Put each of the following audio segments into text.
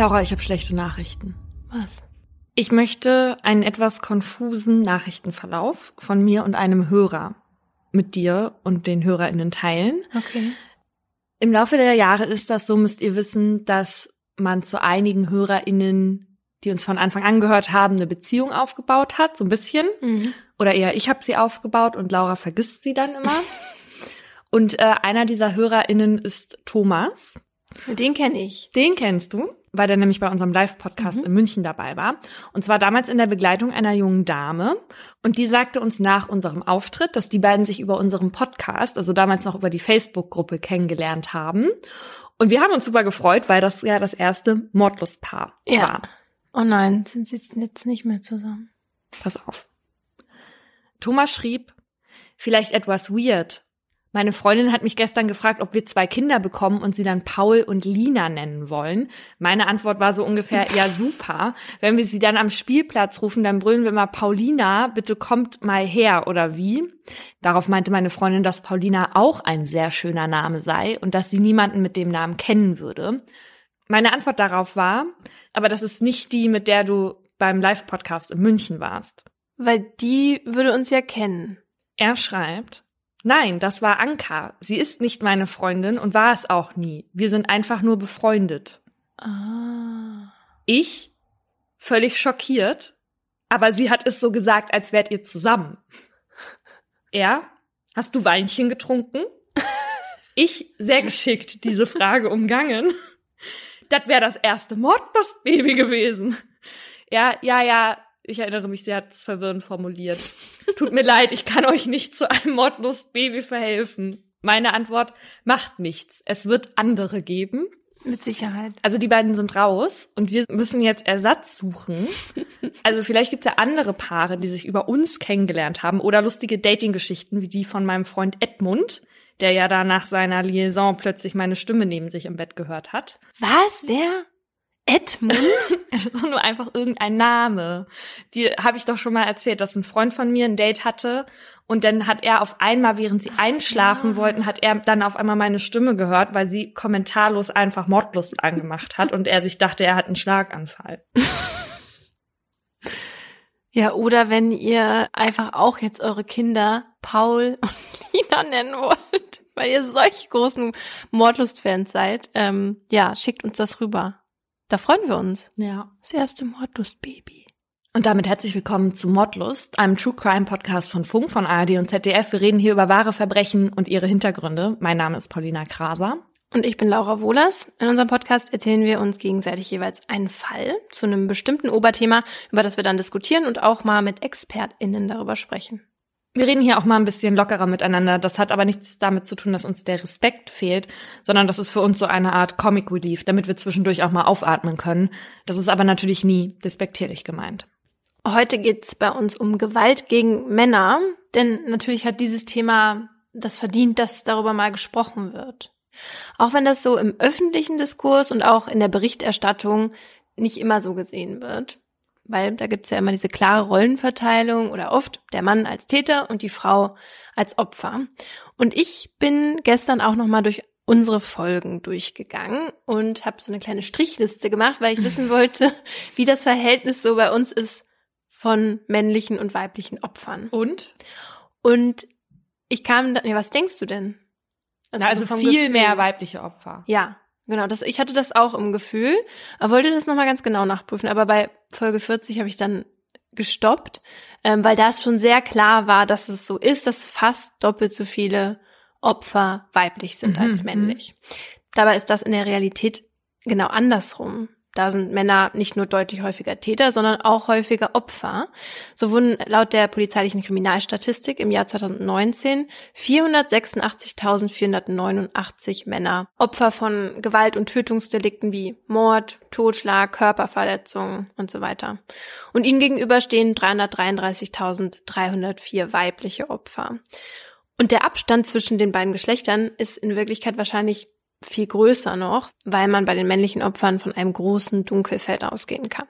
Laura, ich habe schlechte Nachrichten. Was? Ich möchte einen etwas konfusen Nachrichtenverlauf von mir und einem Hörer mit dir und den HörerInnen teilen. Okay. Im Laufe der Jahre ist das so, müsst ihr wissen, dass man zu einigen HörerInnen, die uns von Anfang an gehört haben, eine Beziehung aufgebaut hat, so ein bisschen. Mhm. Oder eher ich habe sie aufgebaut und Laura vergisst sie dann immer. und äh, einer dieser HörerInnen ist Thomas. Den kenne ich. Den kennst du, weil der nämlich bei unserem Live-Podcast Mhm. in München dabei war. Und zwar damals in der Begleitung einer jungen Dame. Und die sagte uns nach unserem Auftritt, dass die beiden sich über unserem Podcast, also damals noch über die Facebook-Gruppe kennengelernt haben. Und wir haben uns super gefreut, weil das ja das erste Mordlustpaar Ja. war. Oh nein, sind sie jetzt nicht mehr zusammen? Pass auf. Thomas schrieb, vielleicht etwas weird. Meine Freundin hat mich gestern gefragt, ob wir zwei Kinder bekommen und sie dann Paul und Lina nennen wollen. Meine Antwort war so ungefähr, ja super. Wenn wir sie dann am Spielplatz rufen, dann brüllen wir mal Paulina, bitte kommt mal her oder wie? Darauf meinte meine Freundin, dass Paulina auch ein sehr schöner Name sei und dass sie niemanden mit dem Namen kennen würde. Meine Antwort darauf war, aber das ist nicht die, mit der du beim Live-Podcast in München warst. Weil die würde uns ja kennen. Er schreibt, nein, das war Anka. Sie ist nicht meine Freundin und war es auch nie. Wir sind einfach nur befreundet. Ah. Ich, völlig schockiert, aber sie hat es so gesagt, als wärt ihr zusammen. Er, hast du Weinchen getrunken? Ich, sehr geschickt, diese Frage umgangen. Das wäre das erste Mordlustbaby gewesen. Ja, ja, ja, ich erinnere mich, sie hat es verwirrend formuliert. Tut mir leid, ich kann euch nicht zu einem Mordlustbaby verhelfen. Meine Antwort, macht nichts. Es wird andere geben. Mit Sicherheit. Also die beiden sind raus und wir müssen jetzt Ersatz suchen. Also vielleicht gibt's ja andere Paare, die sich über uns kennengelernt haben oder lustige Dating-Geschichten wie die von meinem Freund Edmund, der ja da nach seiner Liaison plötzlich meine Stimme neben sich im Bett gehört hat. Was? Wer? Edmund? Es ist nur einfach irgendein Name. Die habe ich doch schon mal erzählt, dass ein Freund von mir ein Date hatte und dann hat er auf einmal, während sie einschlafen ja. wollten, hat er dann auf einmal meine Stimme gehört, weil sie kommentarlos einfach Mordlust angemacht hat und er sich dachte, er hat einen Schlaganfall. ja, oder wenn ihr einfach auch jetzt eure Kinder Paul und Lina nennen wollt, weil ihr solch großen Mordlust-Fans seid, ähm, ja, schickt uns das rüber. Da freuen wir uns. Ja. Das erste Mordlust-Baby. Und damit herzlich willkommen zu Mordlust, einem True Crime Podcast von Funk, von ARD und ZDF. Wir reden hier über wahre Verbrechen und ihre Hintergründe. Mein Name ist Paulina Kraser. Und ich bin Laura Wohlers. In unserem Podcast erzählen wir uns gegenseitig jeweils einen Fall zu einem bestimmten Oberthema, über das wir dann diskutieren und auch mal mit ExpertInnen darüber sprechen. Wir reden hier auch mal ein bisschen lockerer miteinander. Das hat aber nichts damit zu tun, dass uns der Respekt fehlt, sondern das ist für uns so eine Art Comic Relief, damit wir zwischendurch auch mal aufatmen können. Das ist aber natürlich nie despektierlich gemeint. Heute geht's bei uns um Gewalt gegen Männer, denn natürlich hat dieses Thema das verdient, dass darüber mal gesprochen wird. Auch wenn das so im öffentlichen Diskurs und auch in der Berichterstattung nicht immer so gesehen wird. Weil da gibt's ja immer diese klare Rollenverteilung oder oft der Mann als Täter und die Frau als Opfer. Und ich bin gestern auch noch mal durch unsere Folgen durchgegangen und habe so eine kleine Strichliste gemacht, weil ich wissen wollte, wie das Verhältnis so bei uns ist von männlichen und weiblichen Opfern. Und? Und ich kam dann, ja, was denkst du denn? Na, also so viel Gefühl. mehr weibliche Opfer. Ja, genau. Das, ich hatte das auch im Gefühl, aber wollte das nochmal ganz genau nachprüfen. Aber bei Folge 40 habe ich dann gestoppt, ähm, weil da es schon sehr klar war, dass es so ist, dass fast doppelt so viele Opfer weiblich sind Mhm, als männlich. Dabei ist das in der Realität genau andersrum. Da sind Männer nicht nur deutlich häufiger Täter, sondern auch häufiger Opfer. So wurden laut der polizeilichen Kriminalstatistik im Jahr 2019 486.489 Männer Opfer von Gewalt- und Tötungsdelikten wie Mord, Totschlag, Körperverletzung und so weiter. Und ihnen gegenüber stehen 333.304 weibliche Opfer. Und der Abstand zwischen den beiden Geschlechtern ist in Wirklichkeit wahrscheinlich viel größer noch, weil man bei den männlichen Opfern von einem großen Dunkelfeld ausgehen kann.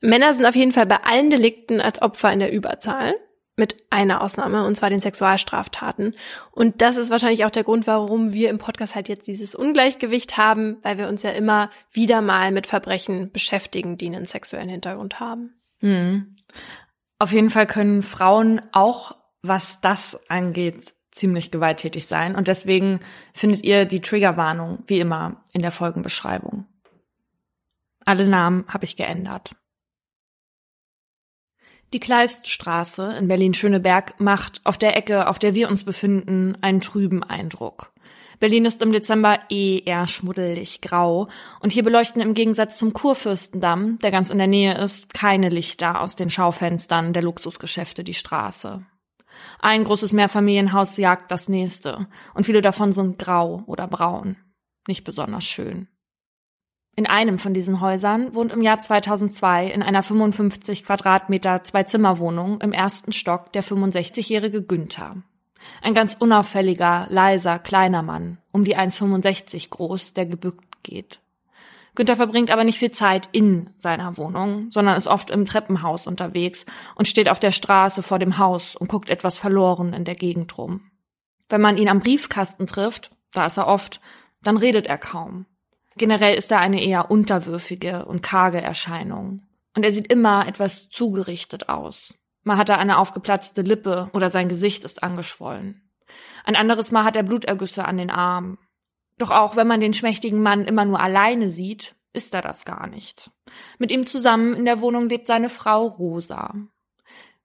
Männer sind auf jeden Fall bei allen Delikten als Opfer in der Überzahl. Mit einer Ausnahme, und zwar den Sexualstraftaten. Und das ist wahrscheinlich auch der Grund, warum wir im Podcast halt jetzt dieses Ungleichgewicht haben, weil wir uns ja immer wieder mal mit Verbrechen beschäftigen, die einen sexuellen Hintergrund haben. Hm. Auf jeden Fall können Frauen auch, was das angeht, ziemlich gewalttätig sein. Und deswegen findet ihr die Triggerwarnung wie immer in der Folgenbeschreibung. Alle Namen habe ich geändert. Die Kleiststraße in Berlin-Schöneberg macht auf der Ecke, auf der wir uns befinden, einen trüben Eindruck. Berlin ist im Dezember eh eher schmuddelig grau und hier beleuchten im Gegensatz zum Kurfürstendamm, der ganz in der Nähe ist, keine Lichter aus den Schaufenstern der Luxusgeschäfte die Straße. Ein großes Mehrfamilienhaus jagt das nächste und viele davon sind grau oder braun. Nicht besonders schön. In einem von diesen Häusern wohnt im Jahr 2002 in einer 55 Quadratmeter Zwei-Zimmer-Wohnung im ersten Stock der 65-jährige Günther. Ein ganz unauffälliger, leiser, kleiner Mann, um die 1,65 groß, der gebückt geht. Günther verbringt aber nicht viel Zeit in seiner Wohnung, sondern ist oft im Treppenhaus unterwegs und steht auf der Straße vor dem Haus und guckt etwas verloren in der Gegend rum. Wenn man ihn am Briefkasten trifft, da ist er oft, dann redet er kaum. Generell ist er eine eher unterwürfige und karge Erscheinung. Und er sieht immer etwas zugerichtet aus. Mal hat er eine aufgeplatzte Lippe oder sein Gesicht ist angeschwollen. Ein anderes Mal hat er Blutergüsse an den Armen. Doch auch wenn man den schmächtigen Mann immer nur alleine sieht, ist er das gar nicht. Mit ihm zusammen in der Wohnung lebt seine Frau Rosa.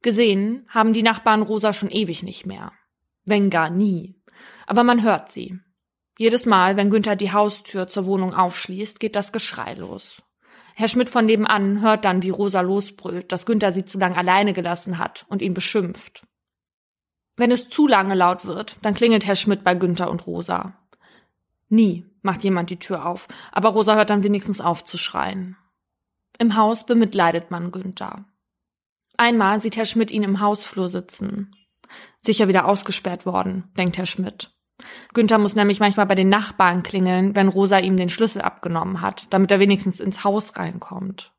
Gesehen haben die Nachbarn Rosa schon ewig nicht mehr. Wenn gar nie. Aber man hört sie. Jedes Mal, wenn Günther die Haustür zur Wohnung aufschließt, geht das Geschrei los. Herr Schmidt von nebenan hört dann, wie Rosa losbrüllt, dass Günther sie zu lang alleine gelassen hat und ihn beschimpft. Wenn es zu lange laut wird, dann klingelt Herr Schmidt bei Günther und Rosa. Nie macht jemand die Tür auf, aber Rosa hört dann wenigstens auf zu schreien. Im Haus bemitleidet man Günther. Einmal sieht Herr Schmidt ihn im Hausflur sitzen. Sicher wieder ausgesperrt worden, denkt Herr Schmidt. Günther muss nämlich manchmal bei den Nachbarn klingeln, wenn Rosa ihm den Schlüssel abgenommen hat, damit er wenigstens ins Haus reinkommt.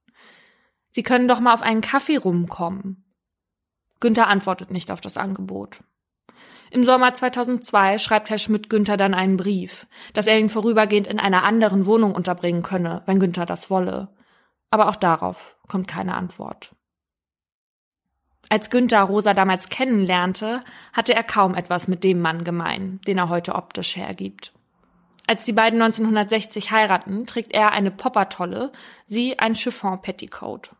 Sie können doch mal auf einen Kaffee rumkommen. Günther antwortet nicht auf das Angebot. Im Sommer 2002 schreibt Herr Schmidt Günther dann einen Brief, dass er ihn vorübergehend in einer anderen Wohnung unterbringen könne, wenn Günther das wolle. Aber auch darauf kommt keine Antwort. Als Günther Rosa damals kennenlernte, hatte er kaum etwas mit dem Mann gemein, den er heute optisch hergibt. Als die beiden 1960 heiraten, trägt er eine Poppertolle, sie ein Chiffon-Petticoat.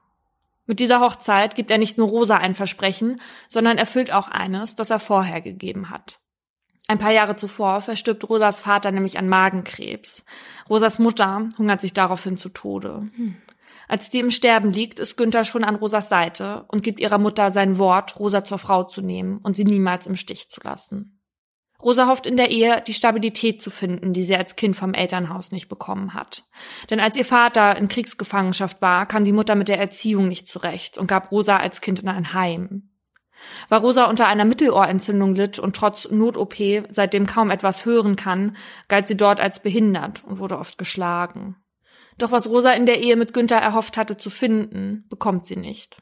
Mit dieser Hochzeit gibt er nicht nur Rosa ein Versprechen, sondern erfüllt auch eines, das er vorher gegeben hat. Ein paar Jahre zuvor verstirbt Rosas Vater nämlich an Magenkrebs. Rosas Mutter hungert sich daraufhin zu Tode. Hm. Als die im Sterben liegt, ist Günther schon an Rosas Seite und gibt ihrer Mutter sein Wort, Rosa zur Frau zu nehmen und sie niemals im Stich zu lassen. Rosa hofft in der Ehe, die Stabilität zu finden, die sie als Kind vom Elternhaus nicht bekommen hat. Denn als ihr Vater in Kriegsgefangenschaft war, kam die Mutter mit der Erziehung nicht zurecht und gab Rosa als Kind in ein Heim. Weil Rosa unter einer Mittelohrentzündung litt und trotz Not-OP seitdem kaum etwas hören kann, galt sie dort als behindert und wurde oft geschlagen. Doch was Rosa in der Ehe mit Günther erhofft hatte zu finden, bekommt sie nicht.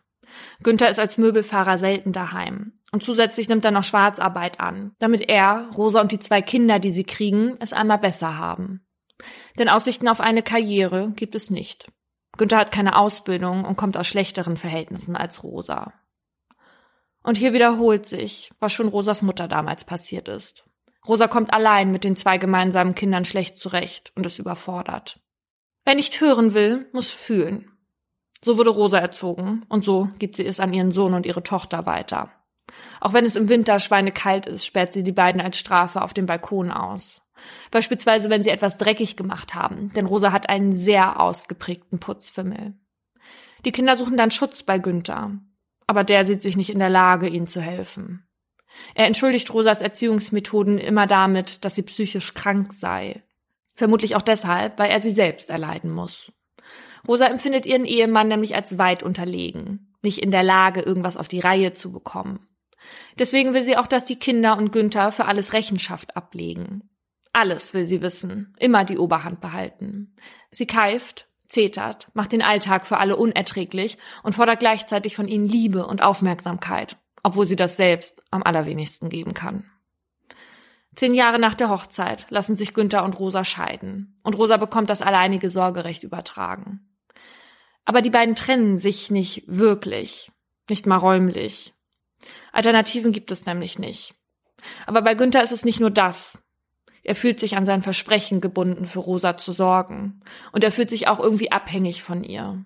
Günther ist als Möbelfahrer selten daheim. Und zusätzlich nimmt er noch Schwarzarbeit an, damit er, Rosa und die zwei Kinder, die sie kriegen, es einmal besser haben. Denn Aussichten auf eine Karriere gibt es nicht. Günther hat keine Ausbildung und kommt aus schlechteren Verhältnissen als Rosa. Und hier wiederholt sich, was schon Rosas Mutter damals passiert ist. Rosa kommt allein mit den zwei gemeinsamen Kindern schlecht zurecht und ist überfordert. Wer nicht hören will, muss fühlen. So wurde Rosa erzogen und so gibt sie es an ihren Sohn und ihre Tochter weiter. Auch wenn es im Winter schweinekalt ist, sperrt sie die beiden als Strafe auf dem Balkon aus. Beispielsweise, wenn sie etwas dreckig gemacht haben, denn Rosa hat einen sehr ausgeprägten Putzfimmel. Die Kinder suchen dann Schutz bei Günther, aber der sieht sich nicht in der Lage, ihnen zu helfen. Er entschuldigt Rosas Erziehungsmethoden immer damit, dass sie psychisch krank sei. Vermutlich auch deshalb, weil er sie selbst erleiden muss. Rosa empfindet ihren Ehemann nämlich als weit unterlegen, nicht in der Lage, irgendwas auf die Reihe zu bekommen. Deswegen will sie auch, dass die Kinder und Günther für alles Rechenschaft ablegen. Alles will sie wissen, immer die Oberhand behalten. Sie keift, zetert, macht den Alltag für alle unerträglich und fordert gleichzeitig von ihnen Liebe und Aufmerksamkeit, obwohl sie das selbst am allerwenigsten geben kann. Zehn Jahre nach der Hochzeit lassen sich Günther und Rosa scheiden und Rosa bekommt das alleinige Sorgerecht übertragen. Aber die beiden trennen sich nicht wirklich, nicht mal räumlich. Alternativen gibt es nämlich nicht. Aber bei Günther ist es nicht nur das. Er fühlt sich an sein Versprechen gebunden, für Rosa zu sorgen. Und er fühlt sich auch irgendwie abhängig von ihr.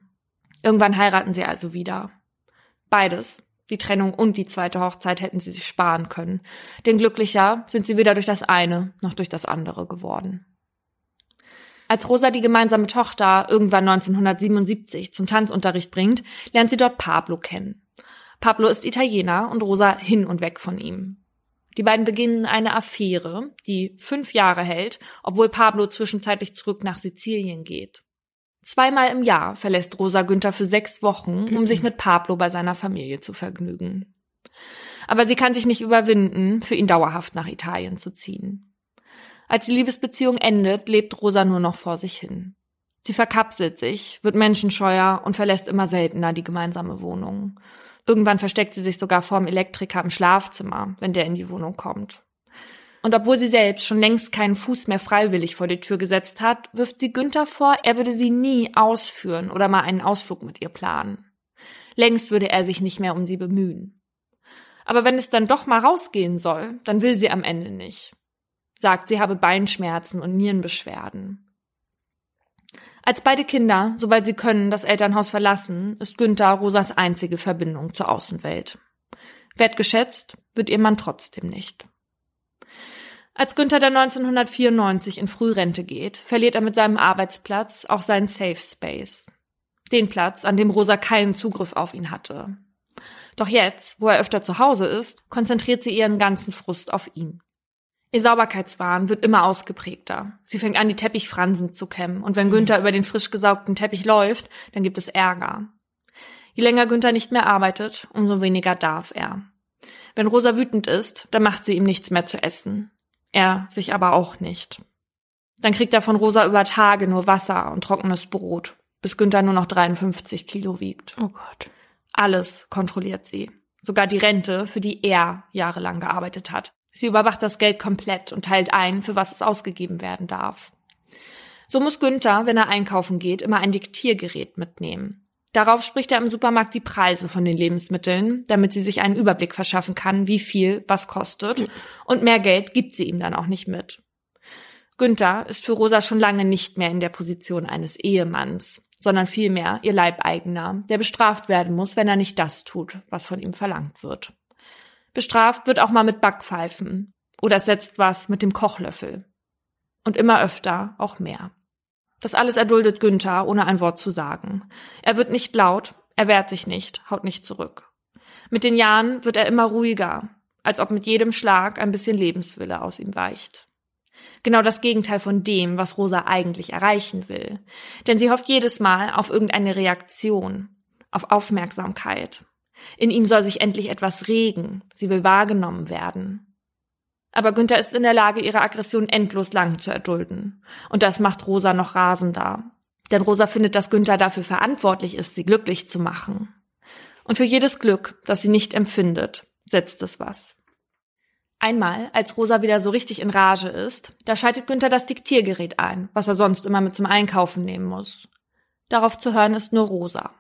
Irgendwann heiraten sie also wieder. Beides, die Trennung und die zweite Hochzeit, hätten sie sich sparen können. Denn glücklicher sind sie weder durch das eine noch durch das andere geworden. Als Rosa die gemeinsame Tochter irgendwann 1977 zum Tanzunterricht bringt, lernt sie dort Pablo kennen. Pablo ist Italiener und Rosa hin und weg von ihm. Die beiden beginnen eine Affäre, die fünf Jahre hält, obwohl Pablo zwischenzeitlich zurück nach Sizilien geht. Zweimal im Jahr verlässt Rosa Günther für sechs Wochen, um sich mit Pablo bei seiner Familie zu vergnügen. Aber sie kann sich nicht überwinden, für ihn dauerhaft nach Italien zu ziehen. Als die Liebesbeziehung endet, lebt Rosa nur noch vor sich hin. Sie verkapselt sich, wird menschenscheuer und verlässt immer seltener die gemeinsame Wohnung. Irgendwann versteckt sie sich sogar vorm Elektriker im Schlafzimmer, wenn der in die Wohnung kommt. Und obwohl sie selbst schon längst keinen Fuß mehr freiwillig vor die Tür gesetzt hat, wirft sie Günther vor, er würde sie nie ausführen oder mal einen Ausflug mit ihr planen. Längst würde er sich nicht mehr um sie bemühen. Aber wenn es dann doch mal rausgehen soll, dann will sie am Ende nicht. Sagt, sie habe Beinschmerzen und Nierenbeschwerden. Als beide Kinder, sobald sie können, das Elternhaus verlassen, ist Günther Rosas einzige Verbindung zur Außenwelt. Wertgeschätzt wird ihr Mann trotzdem nicht. Als Günther dann 1994 in Frührente geht, verliert er mit seinem Arbeitsplatz auch seinen Safe Space. Den Platz, an dem Rosa keinen Zugriff auf ihn hatte. Doch jetzt, wo er öfter zu Hause ist, konzentriert sie ihren ganzen Frust auf ihn. Ihr Sauberkeitswahn wird immer ausgeprägter. Sie fängt an, die Teppichfransen zu kämmen. Und wenn Günther über den frisch gesaugten Teppich läuft, dann gibt es Ärger. Je länger Günther nicht mehr arbeitet, umso weniger darf er. Wenn Rosa wütend ist, dann macht sie ihm nichts mehr zu essen. Er sich aber auch nicht. Dann kriegt er von Rosa über Tage nur Wasser und trockenes Brot, bis Günther nur noch 53 Kilo wiegt. Oh Gott. Alles kontrolliert sie. Sogar die Rente, für die er jahrelang gearbeitet hat. Sie überwacht das Geld komplett und teilt ein, für was es ausgegeben werden darf. So muss Günther, wenn er einkaufen geht, immer ein Diktiergerät mitnehmen. Darauf spricht er im Supermarkt die Preise von den Lebensmitteln, damit sie sich einen Überblick verschaffen kann, wie viel was kostet. Und mehr Geld gibt sie ihm dann auch nicht mit. Günther ist für Rosa schon lange nicht mehr in der Position eines Ehemanns, sondern vielmehr ihr Leibeigener, der bestraft werden muss, wenn er nicht das tut, was von ihm verlangt wird. Bestraft wird auch mal mit Backpfeifen oder setzt was mit dem Kochlöffel. Und immer öfter auch mehr. Das alles erduldet Günther, ohne ein Wort zu sagen. Er wird nicht laut, er wehrt sich nicht, haut nicht zurück. Mit den Jahren wird er immer ruhiger, als ob mit jedem Schlag ein bisschen Lebenswille aus ihm weicht. Genau das Gegenteil von dem, was Rosa eigentlich erreichen will. Denn sie hofft jedes Mal auf irgendeine Reaktion, auf Aufmerksamkeit, in ihm soll sich endlich etwas regen. Sie will wahrgenommen werden. Aber Günther ist in der Lage, ihre Aggression endlos lang zu erdulden. Und das macht Rosa noch rasender. Denn Rosa findet, dass Günther dafür verantwortlich ist, sie glücklich zu machen. Und für jedes Glück, das sie nicht empfindet, setzt es was. Einmal, als Rosa wieder so richtig in Rage ist, da schaltet Günther das Diktiergerät ein, was er sonst immer mit zum Einkaufen nehmen muss. Darauf zu hören ist nur Rosa.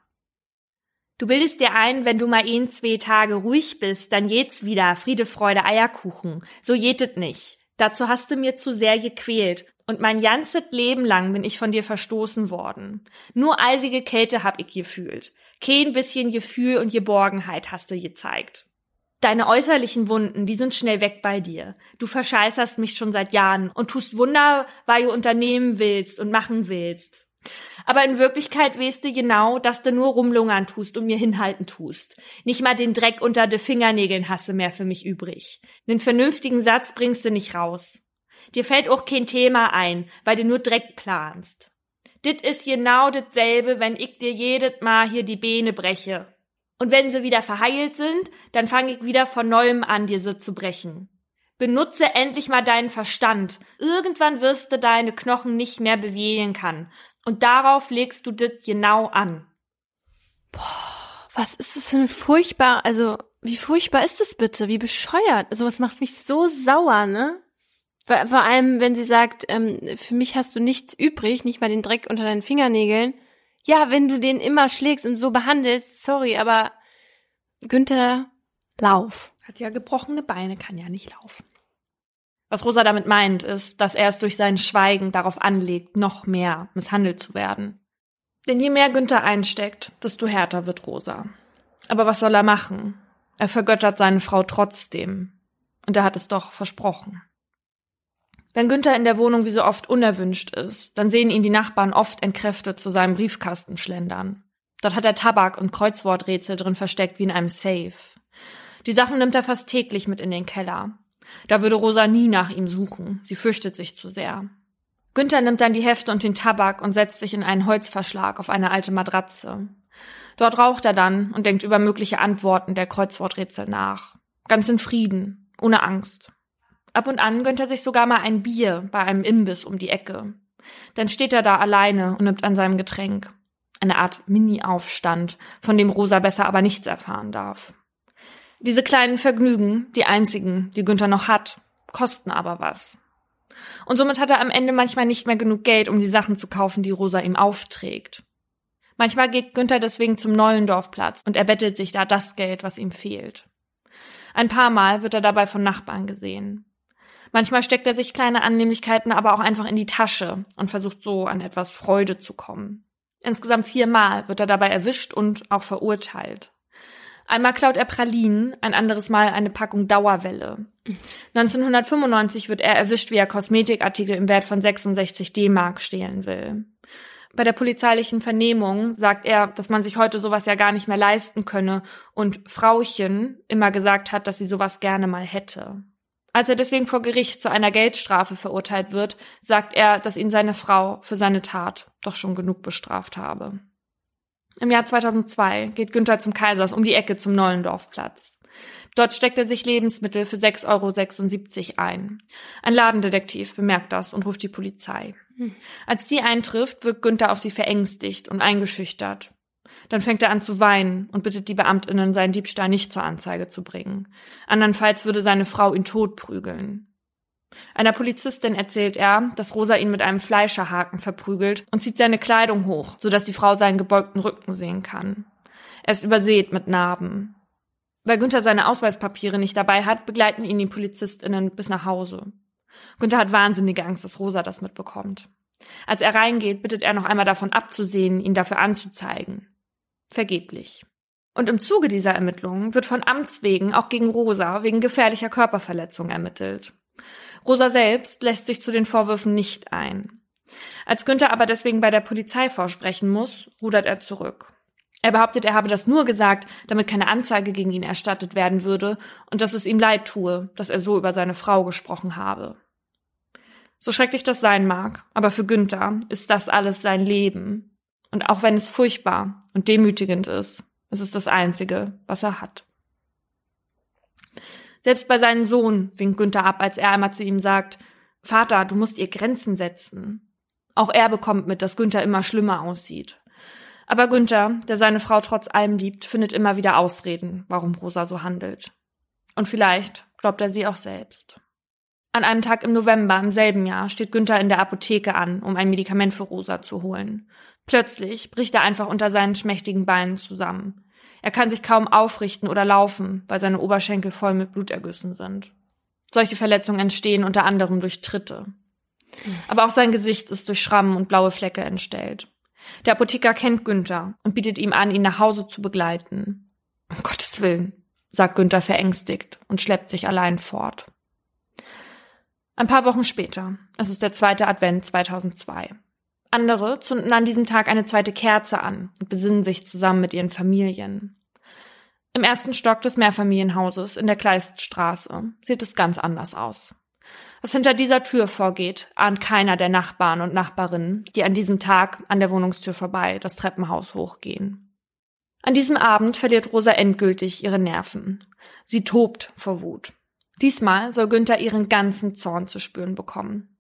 Du bildest dir ein, wenn du mal ein, zwei Tage ruhig bist, dann jeht's wieder, Friede, Freude, Eierkuchen. So jetet nicht. Dazu hast du mir zu sehr gequält. Und mein ganzes Leben lang bin ich von dir verstoßen worden. Nur eisige Kälte hab ich gefühlt. Kein bisschen Gefühl und Geborgenheit hast du gezeigt. Deine äußerlichen Wunden, die sind schnell weg bei dir. Du verscheißerst mich schon seit Jahren und tust Wunder, weil du unternehmen willst und machen willst. Aber in Wirklichkeit weißt du genau, dass du nur rumlungern tust und mir hinhalten tust. Nicht mal den Dreck unter de Fingernägeln hasse mehr für mich übrig. Nen vernünftigen Satz bringst du nicht raus. Dir fällt auch kein Thema ein, weil du nur Dreck planst. Dit is genau dasselbe, wenn ich dir jedes Mal hier die Beine breche. Und wenn sie wieder verheilt sind, dann fange ich wieder von neuem an, dir sie zu brechen. Benutze endlich mal deinen Verstand. Irgendwann wirst du deine Knochen nicht mehr bewegen kann. Und darauf legst du das genau an. Boah, was ist das für ein furchtbar, also Wie furchtbar ist das bitte? Wie bescheuert? Also es macht mich so sauer, ne? Vor allem, wenn sie sagt, ähm, für mich hast du nichts übrig, nicht mal den Dreck unter deinen Fingernägeln. Ja, wenn du den immer schlägst und so behandelst, sorry, aber Günther, lauf. Hat ja gebrochene Beine, kann ja nicht laufen. Was Rosa damit meint, ist, dass er es durch sein Schweigen darauf anlegt, noch mehr misshandelt zu werden. Denn je mehr Günther einsteckt, desto härter wird Rosa. Aber was soll er machen? Er vergöttert seine Frau trotzdem. Und er hat es doch versprochen. Wenn Günther in der Wohnung wie so oft unerwünscht ist, dann sehen ihn die Nachbarn oft entkräftet zu seinem Briefkasten schlendern. Dort hat er Tabak und Kreuzworträtsel drin versteckt wie in einem Safe. Die Sachen nimmt er fast täglich mit in den Keller. Da würde Rosa nie nach ihm suchen. Sie fürchtet sich zu sehr. Günther nimmt dann die Hefte und den Tabak und setzt sich in einen Holzverschlag auf eine alte Matratze. Dort raucht er dann und denkt über mögliche Antworten der Kreuzworträtsel nach. Ganz in Frieden, ohne Angst. Ab und an gönnt er sich sogar mal ein Bier bei einem Imbiss um die Ecke. Dann steht er da alleine und nimmt an seinem Getränk. Eine Art Mini-Aufstand, von dem Rosa besser aber nichts erfahren darf. Diese kleinen Vergnügen, die einzigen, die Günther noch hat, kosten aber was. Und somit hat er am Ende manchmal nicht mehr genug Geld, um die Sachen zu kaufen, die Rosa ihm aufträgt. Manchmal geht Günther deswegen zum Neulendorfplatz und erbettelt sich da das Geld, was ihm fehlt. Ein paar Mal wird er dabei von Nachbarn gesehen. Manchmal steckt er sich kleine Annehmlichkeiten aber auch einfach in die Tasche und versucht so an etwas Freude zu kommen. Insgesamt viermal wird er dabei erwischt und auch verurteilt. Einmal klaut er Pralinen, ein anderes Mal eine Packung Dauerwelle. 1995 wird er erwischt, wie er Kosmetikartikel im Wert von 66 D-Mark stehlen will. Bei der polizeilichen Vernehmung sagt er, dass man sich heute sowas ja gar nicht mehr leisten könne und Frauchen immer gesagt hat, dass sie sowas gerne mal hätte. Als er deswegen vor Gericht zu einer Geldstrafe verurteilt wird, sagt er, dass ihn seine Frau für seine Tat doch schon genug bestraft habe. Im Jahr 2002 geht Günther zum Kaisers um die Ecke zum Nollendorfplatz. Dort steckt er sich Lebensmittel für 6,76 Euro ein. Ein Ladendetektiv bemerkt das und ruft die Polizei. Hm. Als die eintrifft, wirkt Günther auf sie verängstigt und eingeschüchtert. Dann fängt er an zu weinen und bittet die Beamtinnen, seinen Diebstahl nicht zur Anzeige zu bringen. Andernfalls würde seine Frau ihn totprügeln. Einer Polizistin erzählt er, dass Rosa ihn mit einem Fleischerhaken verprügelt und zieht seine Kleidung hoch, sodass die Frau seinen gebeugten Rücken sehen kann. Er ist übersät mit Narben. Weil Günther seine Ausweispapiere nicht dabei hat, begleiten ihn die PolizistInnen bis nach Hause. Günther hat wahnsinnige Angst, dass Rosa das mitbekommt. Als er reingeht, bittet er noch einmal davon abzusehen, ihn dafür anzuzeigen. Vergeblich. Und im Zuge dieser Ermittlungen wird von Amts wegen auch gegen Rosa wegen gefährlicher Körperverletzung ermittelt. Rosa selbst lässt sich zu den Vorwürfen nicht ein. Als Günther aber deswegen bei der Polizei vorsprechen muss, rudert er zurück. Er behauptet, er habe das nur gesagt, damit keine Anzeige gegen ihn erstattet werden würde und dass es ihm leid tue, dass er so über seine Frau gesprochen habe. So schrecklich das sein mag, aber für Günther ist das alles sein Leben. Und auch wenn es furchtbar und demütigend ist, ist es das Einzige, was er hat. Selbst bei seinem Sohn winkt Günther ab, als er einmal zu ihm sagt, Vater, du musst ihr Grenzen setzen. Auch er bekommt mit, dass Günther immer schlimmer aussieht. Aber Günther, der seine Frau trotz allem liebt, findet immer wieder Ausreden, warum Rosa so handelt. Und vielleicht glaubt er sie auch selbst. An einem Tag im November im selben Jahr steht Günther in der Apotheke an, um ein Medikament für Rosa zu holen. Plötzlich bricht er einfach unter seinen schmächtigen Beinen zusammen. Er kann sich kaum aufrichten oder laufen, weil seine Oberschenkel voll mit Blutergüssen sind. Solche Verletzungen entstehen unter anderem durch Tritte. Aber auch sein Gesicht ist durch Schrammen und blaue Flecke entstellt. Der Apotheker kennt Günther und bietet ihm an, ihn nach Hause zu begleiten. Um Gottes Willen, sagt Günther verängstigt und schleppt sich allein fort. Ein paar Wochen später, es ist der zweite Advent 2002. Andere zünden an diesem Tag eine zweite Kerze an und besinnen sich zusammen mit ihren Familien. Im ersten Stock des Mehrfamilienhauses in der Kleiststraße sieht es ganz anders aus. Was hinter dieser Tür vorgeht, ahnt keiner der Nachbarn und Nachbarinnen, die an diesem Tag an der Wohnungstür vorbei das Treppenhaus hochgehen. An diesem Abend verliert Rosa endgültig ihre Nerven. Sie tobt vor Wut. Diesmal soll Günther ihren ganzen Zorn zu spüren bekommen.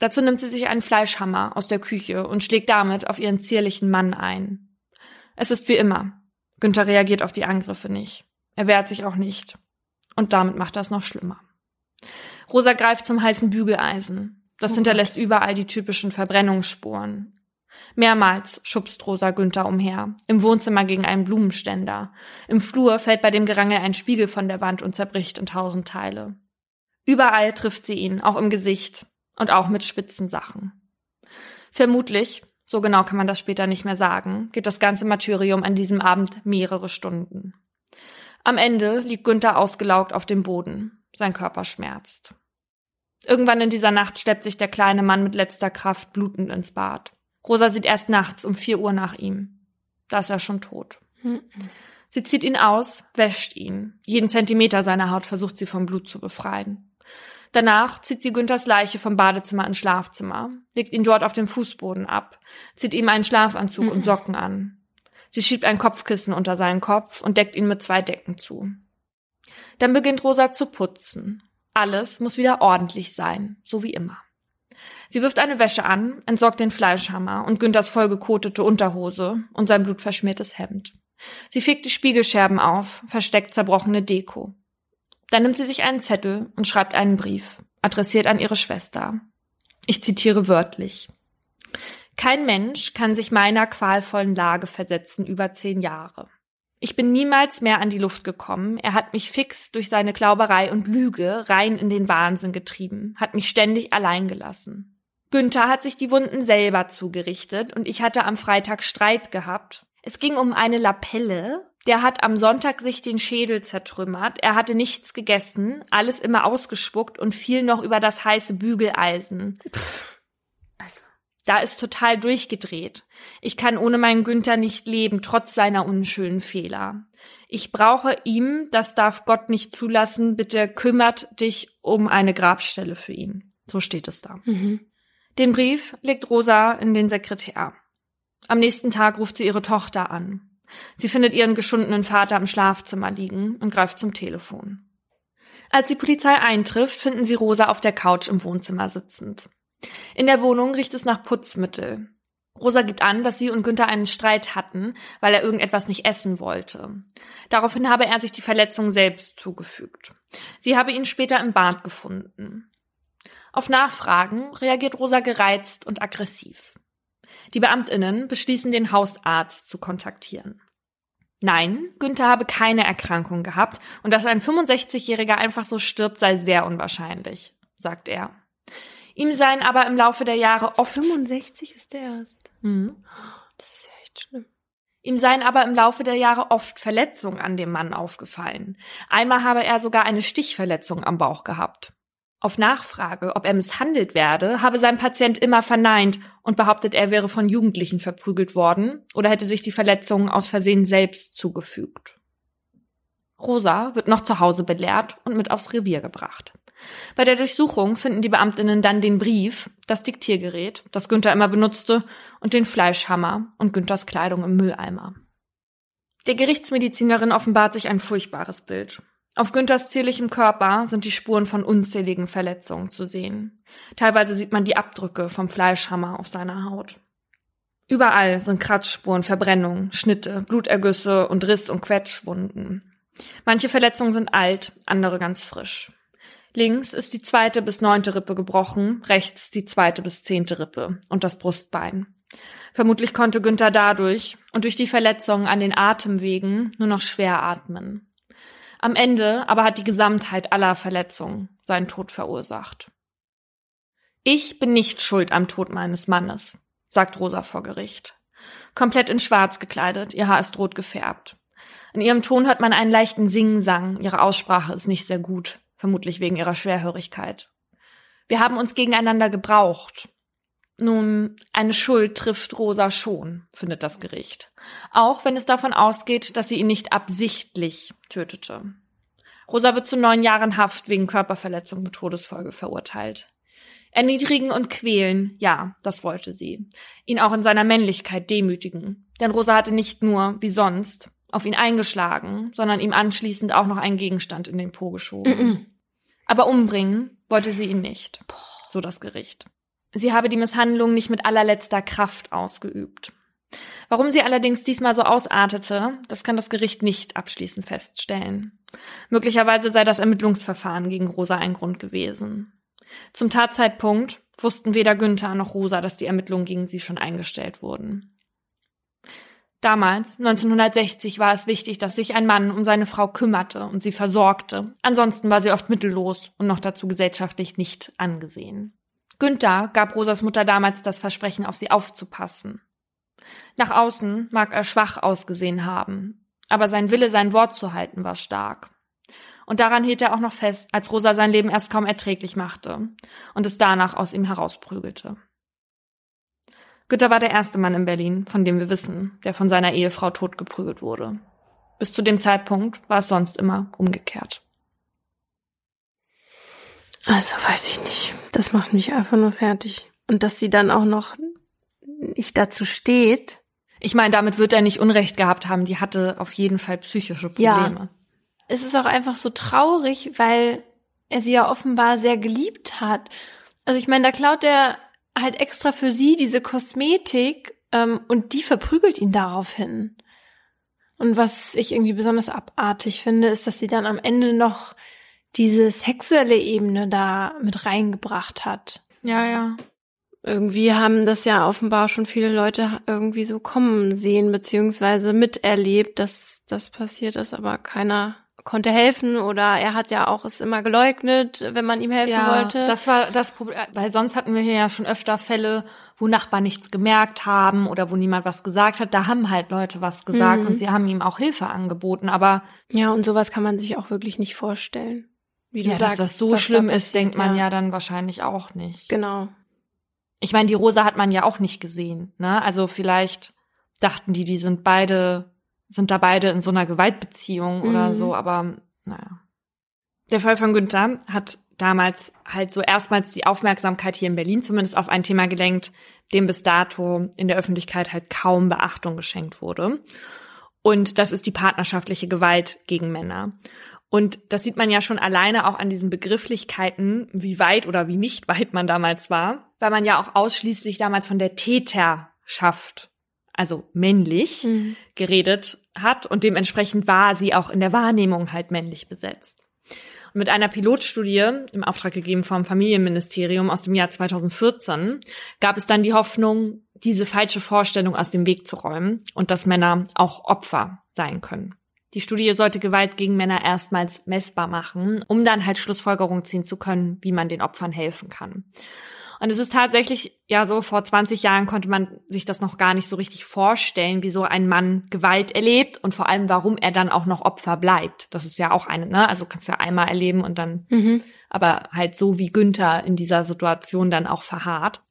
Dazu nimmt sie sich einen Fleischhammer aus der Küche und schlägt damit auf ihren zierlichen Mann ein. Es ist wie immer. Günther reagiert auf die Angriffe nicht. Er wehrt sich auch nicht. Und damit macht es noch schlimmer. Rosa greift zum heißen Bügeleisen. Das oh hinterlässt überall die typischen Verbrennungsspuren. Mehrmals schubst Rosa Günther umher, im Wohnzimmer gegen einen Blumenständer. Im Flur fällt bei dem Gerangel ein Spiegel von der Wand und zerbricht in tausend Teile. Überall trifft sie ihn, auch im Gesicht und auch mit spitzen Sachen. Vermutlich, so genau kann man das später nicht mehr sagen, geht das ganze Martyrium an diesem Abend mehrere Stunden. Am Ende liegt Günther ausgelaugt auf dem Boden. Sein Körper schmerzt. Irgendwann in dieser Nacht steppt sich der kleine Mann mit letzter Kraft blutend ins Bad. Rosa sieht erst nachts um vier Uhr nach ihm. Da ist er schon tot. Mhm. Sie zieht ihn aus, wäscht ihn. Jeden Zentimeter seiner Haut versucht sie vom Blut zu befreien. Danach zieht sie Günthers Leiche vom Badezimmer ins Schlafzimmer, legt ihn dort auf dem Fußboden ab, zieht ihm einen Schlafanzug mhm. und Socken an. Sie schiebt ein Kopfkissen unter seinen Kopf und deckt ihn mit zwei Decken zu. Dann beginnt Rosa zu putzen. Alles muss wieder ordentlich sein, so wie immer. Sie wirft eine Wäsche an, entsorgt den Fleischhammer und Günthers vollgekotete Unterhose und sein blutverschmiertes Hemd. Sie fegt die Spiegelscherben auf, versteckt zerbrochene Deko. Dann nimmt sie sich einen Zettel und schreibt einen Brief, adressiert an ihre Schwester. Ich zitiere wörtlich. Kein Mensch kann sich meiner qualvollen Lage versetzen über zehn Jahre. Ich bin niemals mehr an die Luft gekommen. Er hat mich fix durch seine Klauberei und Lüge rein in den Wahnsinn getrieben, hat mich ständig allein gelassen. Günther hat sich die Wunden selber zugerichtet und ich hatte am Freitag Streit gehabt. Es ging um eine Lapelle. Der hat am Sonntag sich den Schädel zertrümmert. Er hatte nichts gegessen, alles immer ausgespuckt und fiel noch über das heiße Bügeleisen. Pff. Da ist total durchgedreht. Ich kann ohne meinen Günther nicht leben, trotz seiner unschönen Fehler. Ich brauche ihm, das darf Gott nicht zulassen, bitte kümmert dich um eine Grabstelle für ihn. So steht es da. Mhm. Den Brief legt Rosa in den Sekretär. Am nächsten Tag ruft sie ihre Tochter an. Sie findet ihren geschundenen Vater im Schlafzimmer liegen und greift zum Telefon. Als die Polizei eintrifft, finden sie Rosa auf der Couch im Wohnzimmer sitzend. In der Wohnung riecht es nach Putzmittel. Rosa gibt an, dass sie und Günther einen Streit hatten, weil er irgendetwas nicht essen wollte. Daraufhin habe er sich die Verletzung selbst zugefügt. Sie habe ihn später im Bad gefunden. Auf Nachfragen reagiert Rosa gereizt und aggressiv. Die Beamtinnen beschließen, den Hausarzt zu kontaktieren. Nein, Günther habe keine Erkrankung gehabt und dass ein 65-Jähriger einfach so stirbt, sei sehr unwahrscheinlich, sagt er. Ihm seien aber im Laufe der Jahre oft 65 ist der erst. Mhm. Das ist ja echt schlimm. Ihm seien aber im Laufe der Jahre oft Verletzungen an dem Mann aufgefallen. Einmal habe er sogar eine Stichverletzung am Bauch gehabt. Auf Nachfrage, ob er misshandelt werde, habe sein Patient immer verneint und behauptet, er wäre von Jugendlichen verprügelt worden oder hätte sich die Verletzungen aus Versehen selbst zugefügt. Rosa wird noch zu Hause belehrt und mit aufs Revier gebracht. Bei der Durchsuchung finden die Beamtinnen dann den Brief, das Diktiergerät, das Günther immer benutzte, und den Fleischhammer und Günthers Kleidung im Mülleimer. Der Gerichtsmedizinerin offenbart sich ein furchtbares Bild. Auf Günthers zierlichem Körper sind die Spuren von unzähligen Verletzungen zu sehen. Teilweise sieht man die Abdrücke vom Fleischhammer auf seiner Haut. Überall sind Kratzspuren, Verbrennungen, Schnitte, Blutergüsse und Riss- und Quetschwunden. Manche Verletzungen sind alt, andere ganz frisch. Links ist die zweite bis neunte Rippe gebrochen, rechts die zweite bis zehnte Rippe und das Brustbein. Vermutlich konnte Günther dadurch und durch die Verletzungen an den Atemwegen nur noch schwer atmen. Am Ende aber hat die Gesamtheit aller Verletzungen seinen Tod verursacht. Ich bin nicht schuld am Tod meines Mannes, sagt Rosa vor Gericht. Komplett in Schwarz gekleidet, ihr Haar ist rot gefärbt. In ihrem Ton hört man einen leichten Singsang, ihre Aussprache ist nicht sehr gut vermutlich wegen ihrer Schwerhörigkeit. Wir haben uns gegeneinander gebraucht. Nun, eine Schuld trifft Rosa schon, findet das Gericht. Auch wenn es davon ausgeht, dass sie ihn nicht absichtlich tötete. Rosa wird zu neun Jahren Haft wegen Körperverletzung mit Todesfolge verurteilt. Erniedrigen und quälen, ja, das wollte sie. Ihn auch in seiner Männlichkeit demütigen. Denn Rosa hatte nicht nur, wie sonst, auf ihn eingeschlagen, sondern ihm anschließend auch noch einen Gegenstand in den Po geschoben. Mm -mm. Aber umbringen wollte sie ihn nicht, so das Gericht. Sie habe die Misshandlung nicht mit allerletzter Kraft ausgeübt. Warum sie allerdings diesmal so ausartete, das kann das Gericht nicht abschließend feststellen. Möglicherweise sei das Ermittlungsverfahren gegen Rosa ein Grund gewesen. Zum Tatzeitpunkt wussten weder Günther noch Rosa, dass die Ermittlungen gegen sie schon eingestellt wurden. Damals, 1960, war es wichtig, dass sich ein Mann um seine Frau kümmerte und sie versorgte. Ansonsten war sie oft mittellos und noch dazu gesellschaftlich nicht angesehen. Günther gab Rosas Mutter damals das Versprechen, auf sie aufzupassen. Nach außen mag er schwach ausgesehen haben, aber sein Wille, sein Wort zu halten, war stark. Und daran hielt er auch noch fest, als Rosa sein Leben erst kaum erträglich machte und es danach aus ihm herausprügelte. Günther war der erste Mann in Berlin, von dem wir wissen, der von seiner Ehefrau totgeprügelt wurde. Bis zu dem Zeitpunkt war es sonst immer umgekehrt. Also weiß ich nicht. Das macht mich einfach nur fertig. Und dass sie dann auch noch nicht dazu steht. Ich meine, damit wird er nicht Unrecht gehabt haben. Die hatte auf jeden Fall psychische Probleme. Ja. Es ist auch einfach so traurig, weil er sie ja offenbar sehr geliebt hat. Also ich meine, da klaut er halt extra für sie diese Kosmetik ähm, und die verprügelt ihn daraufhin. Und was ich irgendwie besonders abartig finde, ist, dass sie dann am Ende noch diese sexuelle Ebene da mit reingebracht hat. Ja, ja. Irgendwie haben das ja offenbar schon viele Leute irgendwie so kommen sehen, beziehungsweise miterlebt, dass das passiert ist, aber keiner konnte helfen oder er hat ja auch es immer geleugnet, wenn man ihm helfen ja, wollte. Das war das Problem, weil sonst hatten wir hier ja schon öfter Fälle, wo Nachbarn nichts gemerkt haben oder wo niemand was gesagt hat. Da haben halt Leute was gesagt mhm. und sie haben ihm auch Hilfe angeboten, aber ja, und sowas kann man sich auch wirklich nicht vorstellen. Wie du ja, sagst, dass das so schlimm da ist, denkt man ja. ja dann wahrscheinlich auch nicht. Genau. Ich meine, die Rosa hat man ja auch nicht gesehen, ne? Also vielleicht dachten die, die sind beide sind da beide in so einer Gewaltbeziehung mhm. oder so, aber naja. Der Fall von Günther hat damals halt so erstmals die Aufmerksamkeit hier in Berlin zumindest auf ein Thema gelenkt, dem bis dato in der Öffentlichkeit halt kaum Beachtung geschenkt wurde. Und das ist die partnerschaftliche Gewalt gegen Männer. Und das sieht man ja schon alleine auch an diesen Begrifflichkeiten, wie weit oder wie nicht weit man damals war, weil man ja auch ausschließlich damals von der Täterschaft, also männlich, mhm. geredet hat und dementsprechend war sie auch in der Wahrnehmung halt männlich besetzt. Und mit einer Pilotstudie im Auftrag gegeben vom Familienministerium aus dem Jahr 2014 gab es dann die Hoffnung, diese falsche Vorstellung aus dem Weg zu räumen und dass Männer auch Opfer sein können. Die Studie sollte Gewalt gegen Männer erstmals messbar machen, um dann halt Schlussfolgerungen ziehen zu können, wie man den Opfern helfen kann. Und es ist tatsächlich ja so, vor 20 Jahren konnte man sich das noch gar nicht so richtig vorstellen, wie so ein Mann Gewalt erlebt und vor allem, warum er dann auch noch Opfer bleibt. Das ist ja auch eine, ne? Also kannst du ja einmal erleben und dann, mhm. aber halt so wie Günther in dieser Situation dann auch verharrt.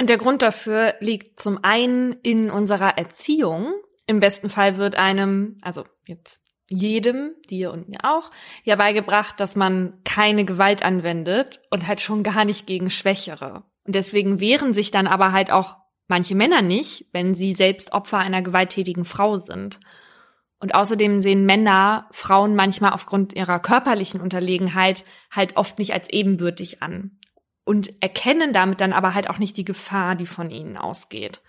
Und der Grund dafür liegt zum einen in unserer Erziehung, im besten Fall wird einem, also jetzt jedem, dir und mir auch, ja beigebracht, dass man keine Gewalt anwendet und halt schon gar nicht gegen Schwächere. Und deswegen wehren sich dann aber halt auch manche Männer nicht, wenn sie selbst Opfer einer gewalttätigen Frau sind. Und außerdem sehen Männer Frauen manchmal aufgrund ihrer körperlichen Unterlegenheit halt oft nicht als ebenbürtig an und erkennen damit dann aber halt auch nicht die Gefahr, die von ihnen ausgeht.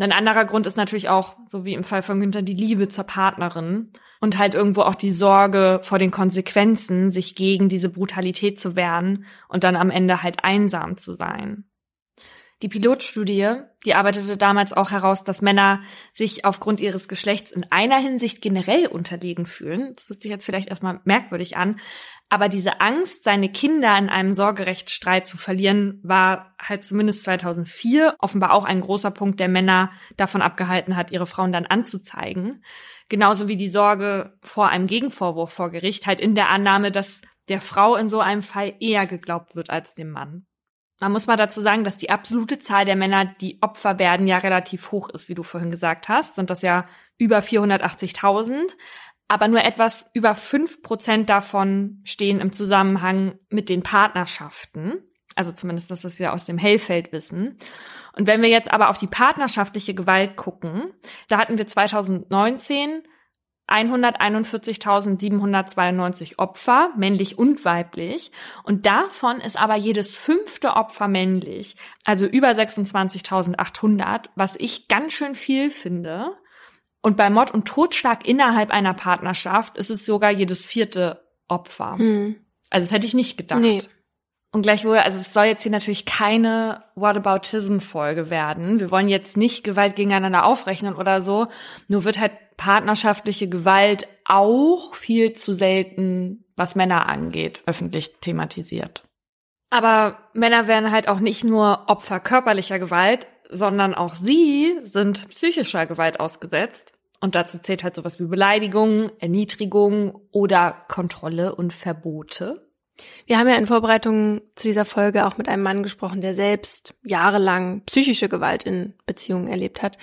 Ein anderer Grund ist natürlich auch, so wie im Fall von Günther, die Liebe zur Partnerin und halt irgendwo auch die Sorge vor den Konsequenzen, sich gegen diese Brutalität zu wehren und dann am Ende halt einsam zu sein. Die Pilotstudie, die arbeitete damals auch heraus, dass Männer sich aufgrund ihres Geschlechts in einer Hinsicht generell unterlegen fühlen. Das hört sich jetzt vielleicht erstmal merkwürdig an, aber diese Angst, seine Kinder in einem Sorgerechtsstreit zu verlieren, war halt zumindest 2004 offenbar auch ein großer Punkt, der Männer davon abgehalten hat, ihre Frauen dann anzuzeigen. Genauso wie die Sorge vor einem Gegenvorwurf vor Gericht, halt in der Annahme, dass der Frau in so einem Fall eher geglaubt wird als dem Mann. Man muss mal dazu sagen, dass die absolute Zahl der Männer, die Opfer werden, ja relativ hoch ist, wie du vorhin gesagt hast. Sind das ja über 480.000 aber nur etwas über fünf Prozent davon stehen im Zusammenhang mit den Partnerschaften. Also zumindest das, was wir aus dem Hellfeld wissen. Und wenn wir jetzt aber auf die partnerschaftliche Gewalt gucken, da hatten wir 2019 141.792 Opfer, männlich und weiblich. Und davon ist aber jedes fünfte Opfer männlich. Also über 26.800, was ich ganz schön viel finde. Und bei Mord und Totschlag innerhalb einer Partnerschaft ist es sogar jedes vierte Opfer. Hm. Also das hätte ich nicht gedacht. Nee. Und gleichwohl, also es soll jetzt hier natürlich keine Whataboutism-Folge werden. Wir wollen jetzt nicht Gewalt gegeneinander aufrechnen oder so. Nur wird halt partnerschaftliche Gewalt auch viel zu selten, was Männer angeht, öffentlich thematisiert. Aber Männer werden halt auch nicht nur Opfer körperlicher Gewalt, sondern auch sie sind psychischer Gewalt ausgesetzt. Und dazu zählt halt sowas wie Beleidigung, Erniedrigung oder Kontrolle und Verbote. Wir haben ja in Vorbereitung zu dieser Folge auch mit einem Mann gesprochen, der selbst jahrelang psychische Gewalt in Beziehungen erlebt hat.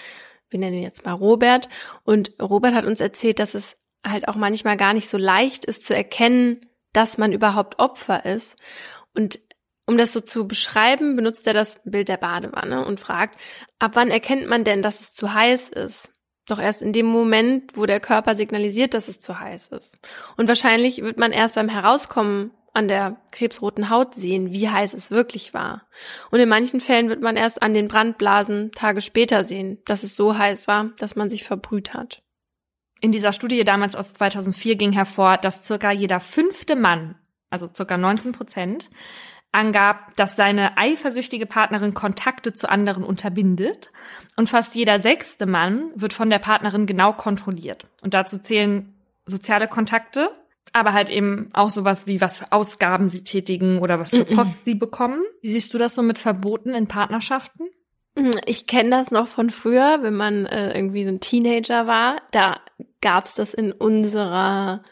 Wir nennen ihn jetzt mal Robert. Und Robert hat uns erzählt, dass es halt auch manchmal gar nicht so leicht ist zu erkennen, dass man überhaupt Opfer ist. Und um das so zu beschreiben, benutzt er das Bild der Badewanne und fragt, ab wann erkennt man denn, dass es zu heiß ist? Doch erst in dem Moment, wo der Körper signalisiert, dass es zu heiß ist. Und wahrscheinlich wird man erst beim Herauskommen an der krebsroten Haut sehen, wie heiß es wirklich war. Und in manchen Fällen wird man erst an den Brandblasen Tage später sehen, dass es so heiß war, dass man sich verbrüht hat. In dieser Studie damals aus 2004 ging hervor, dass circa jeder fünfte Mann, also circa 19 Prozent, angab, dass seine eifersüchtige Partnerin Kontakte zu anderen unterbindet. Und fast jeder sechste Mann wird von der Partnerin genau kontrolliert. Und dazu zählen soziale Kontakte, aber halt eben auch sowas wie, was für Ausgaben sie tätigen oder was für Post sie bekommen. Wie siehst du das so mit Verboten in Partnerschaften? Hm, Ich kenne das noch von früher, wenn man äh, irgendwie so ein Teenager war. Da gab's das in unserer,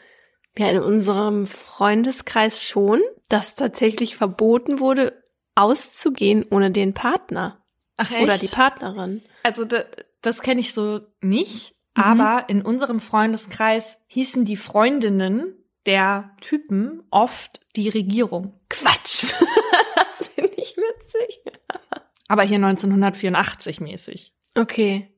ja, in unserem Freundeskreis schon, dass tatsächlich verboten wurde, auszugehen ohne den Partner Ach oder die Partnerin. Also da, das kenne ich so nicht, Mhm. aber in unserem Freundeskreis hießen die Freundinnen der Typen oft die Regierung. Quatsch. das finde ich witzig. Aber hier 1984 mäßig. Okay.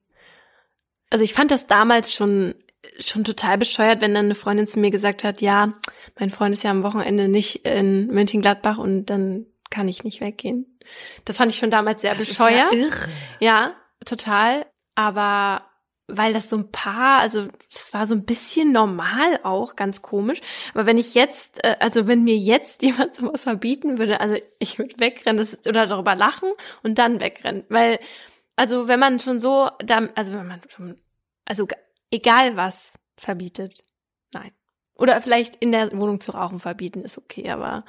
Also ich fand das damals schon schon total bescheuert, wenn dann eine Freundin zu mir gesagt hat, ja, mein Freund ist ja am Wochenende nicht in Mönchengladbach und dann kann ich nicht weggehen. Das fand ich schon damals sehr bescheuert. Das ist ja irre. Ja, total. Aber weil das so ein paar, also das war so ein bisschen normal auch, ganz komisch. Aber wenn ich jetzt, äh, also wenn mir jetzt jemand sowas verbieten würde, also ich würde wegrennen das, oder darüber lachen und dann wegrennen. Weil, also wenn man schon so, da, also wenn man schon, also egal was verbietet, nein. Oder vielleicht in der Wohnung zu rauchen verbieten, ist okay, aber.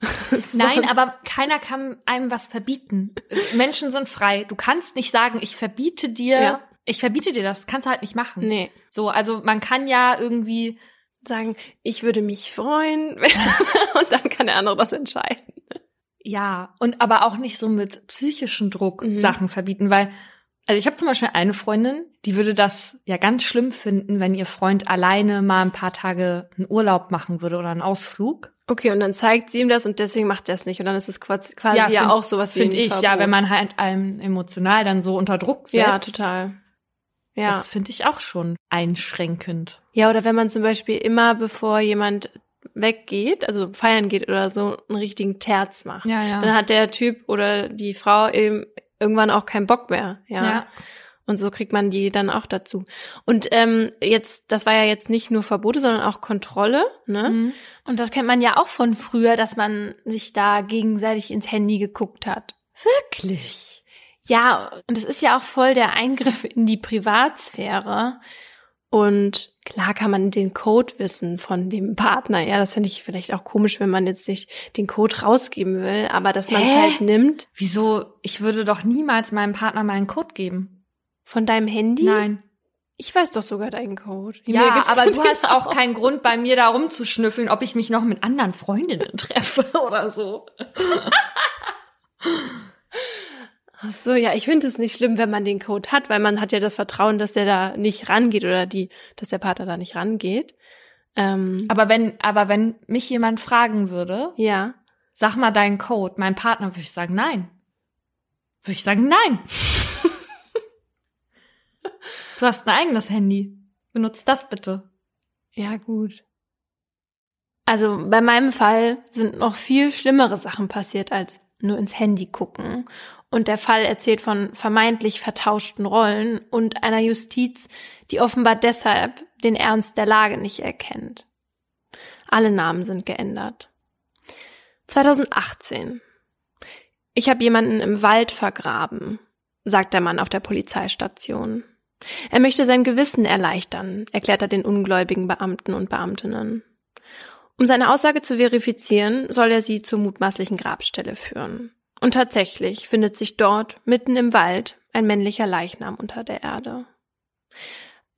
Nein, aber keiner kann einem was verbieten. Menschen sind frei. Du kannst nicht sagen, ich verbiete dir, Ja. Ich verbiete dir das. Kannst du halt nicht machen. Nee. So, also man kann ja irgendwie, Sagen, ich würde mich freuen und dann kann der andere das entscheiden. ja, und aber auch nicht so mit psychischen Druck Mhm. Sachen verbieten, weil, also ich habe zum Beispiel eine Freundin, die würde das ja ganz schlimm finden, wenn ihr Freund alleine mal ein paar Tage einen Urlaub machen würde oder einen Ausflug. Okay, und dann zeigt sie ihm das und deswegen macht er es nicht. Und dann ist es quasi, ja, find- auch sowas wie Finde ich, Verbot. ja, wenn man halt einem emotional dann so unter Druck setzt. Ja, total. Ja. Das finde ich auch schon einschränkend. ja, oder wenn man zum Beispiel immer, bevor jemand weggeht, also feiern geht oder so, einen richtigen Terz macht. Ja, ja. Dann hat der Typ oder die Frau eben irgendwann auch keinen Bock mehr. Ja. ja. Und so kriegt man die dann auch dazu. Und ähm, jetzt, das war ja jetzt nicht nur Verbote, sondern auch Kontrolle, ne? Mhm. Und das kennt man ja auch von früher, dass man sich da gegenseitig ins Handy geguckt hat. Wirklich? Ja, und es ist ja auch voll der Eingriff in die Privatsphäre. Und klar kann man den Code wissen von dem Partner. Ja, das finde ich vielleicht auch komisch, wenn man jetzt nicht den Code rausgeben will, aber dass man es halt nimmt Wieso? Ich würde doch niemals meinem Partner meinen Code geben. von deinem Handy. Nein. Ich weiß doch sogar deinen Code. Ja, aber du hast auch auch. keinen Grund, bei mir da rumzuschnüffeln, ob ich mich noch mit anderen Freundinnen treffe oder so. Ach so, ja, ich finde es nicht schlimm, wenn man den Code hat, weil man hat ja das Vertrauen, dass der da nicht rangeht oder die, dass der Partner da nicht rangeht. Ähm, Aber wenn, aber wenn mich jemand fragen würde, ja. sag mal deinen Code, mein Partner, würde ich sagen, nein. Würde ich sagen, nein. du hast ein eigenes Handy. Benutzt das bitte. Ja, gut. Also bei meinem Fall sind noch viel schlimmere Sachen passiert als nur ins Handy gucken. Und der Fall erzählt von vermeintlich vertauschten Rollen und einer Justiz, die offenbar deshalb den Ernst der Lage nicht erkennt. Alle Namen sind geändert. 2018. Ich habe jemanden im Wald vergraben, sagt der Mann auf der Polizeistation. Er möchte sein Gewissen erleichtern, erklärt er den ungläubigen Beamten und Beamtinnen. Um seine Aussage zu verifizieren, soll er sie zur mutmaßlichen Grabstelle führen. Und tatsächlich findet sich dort, mitten im Wald, ein männlicher Leichnam unter der Erde.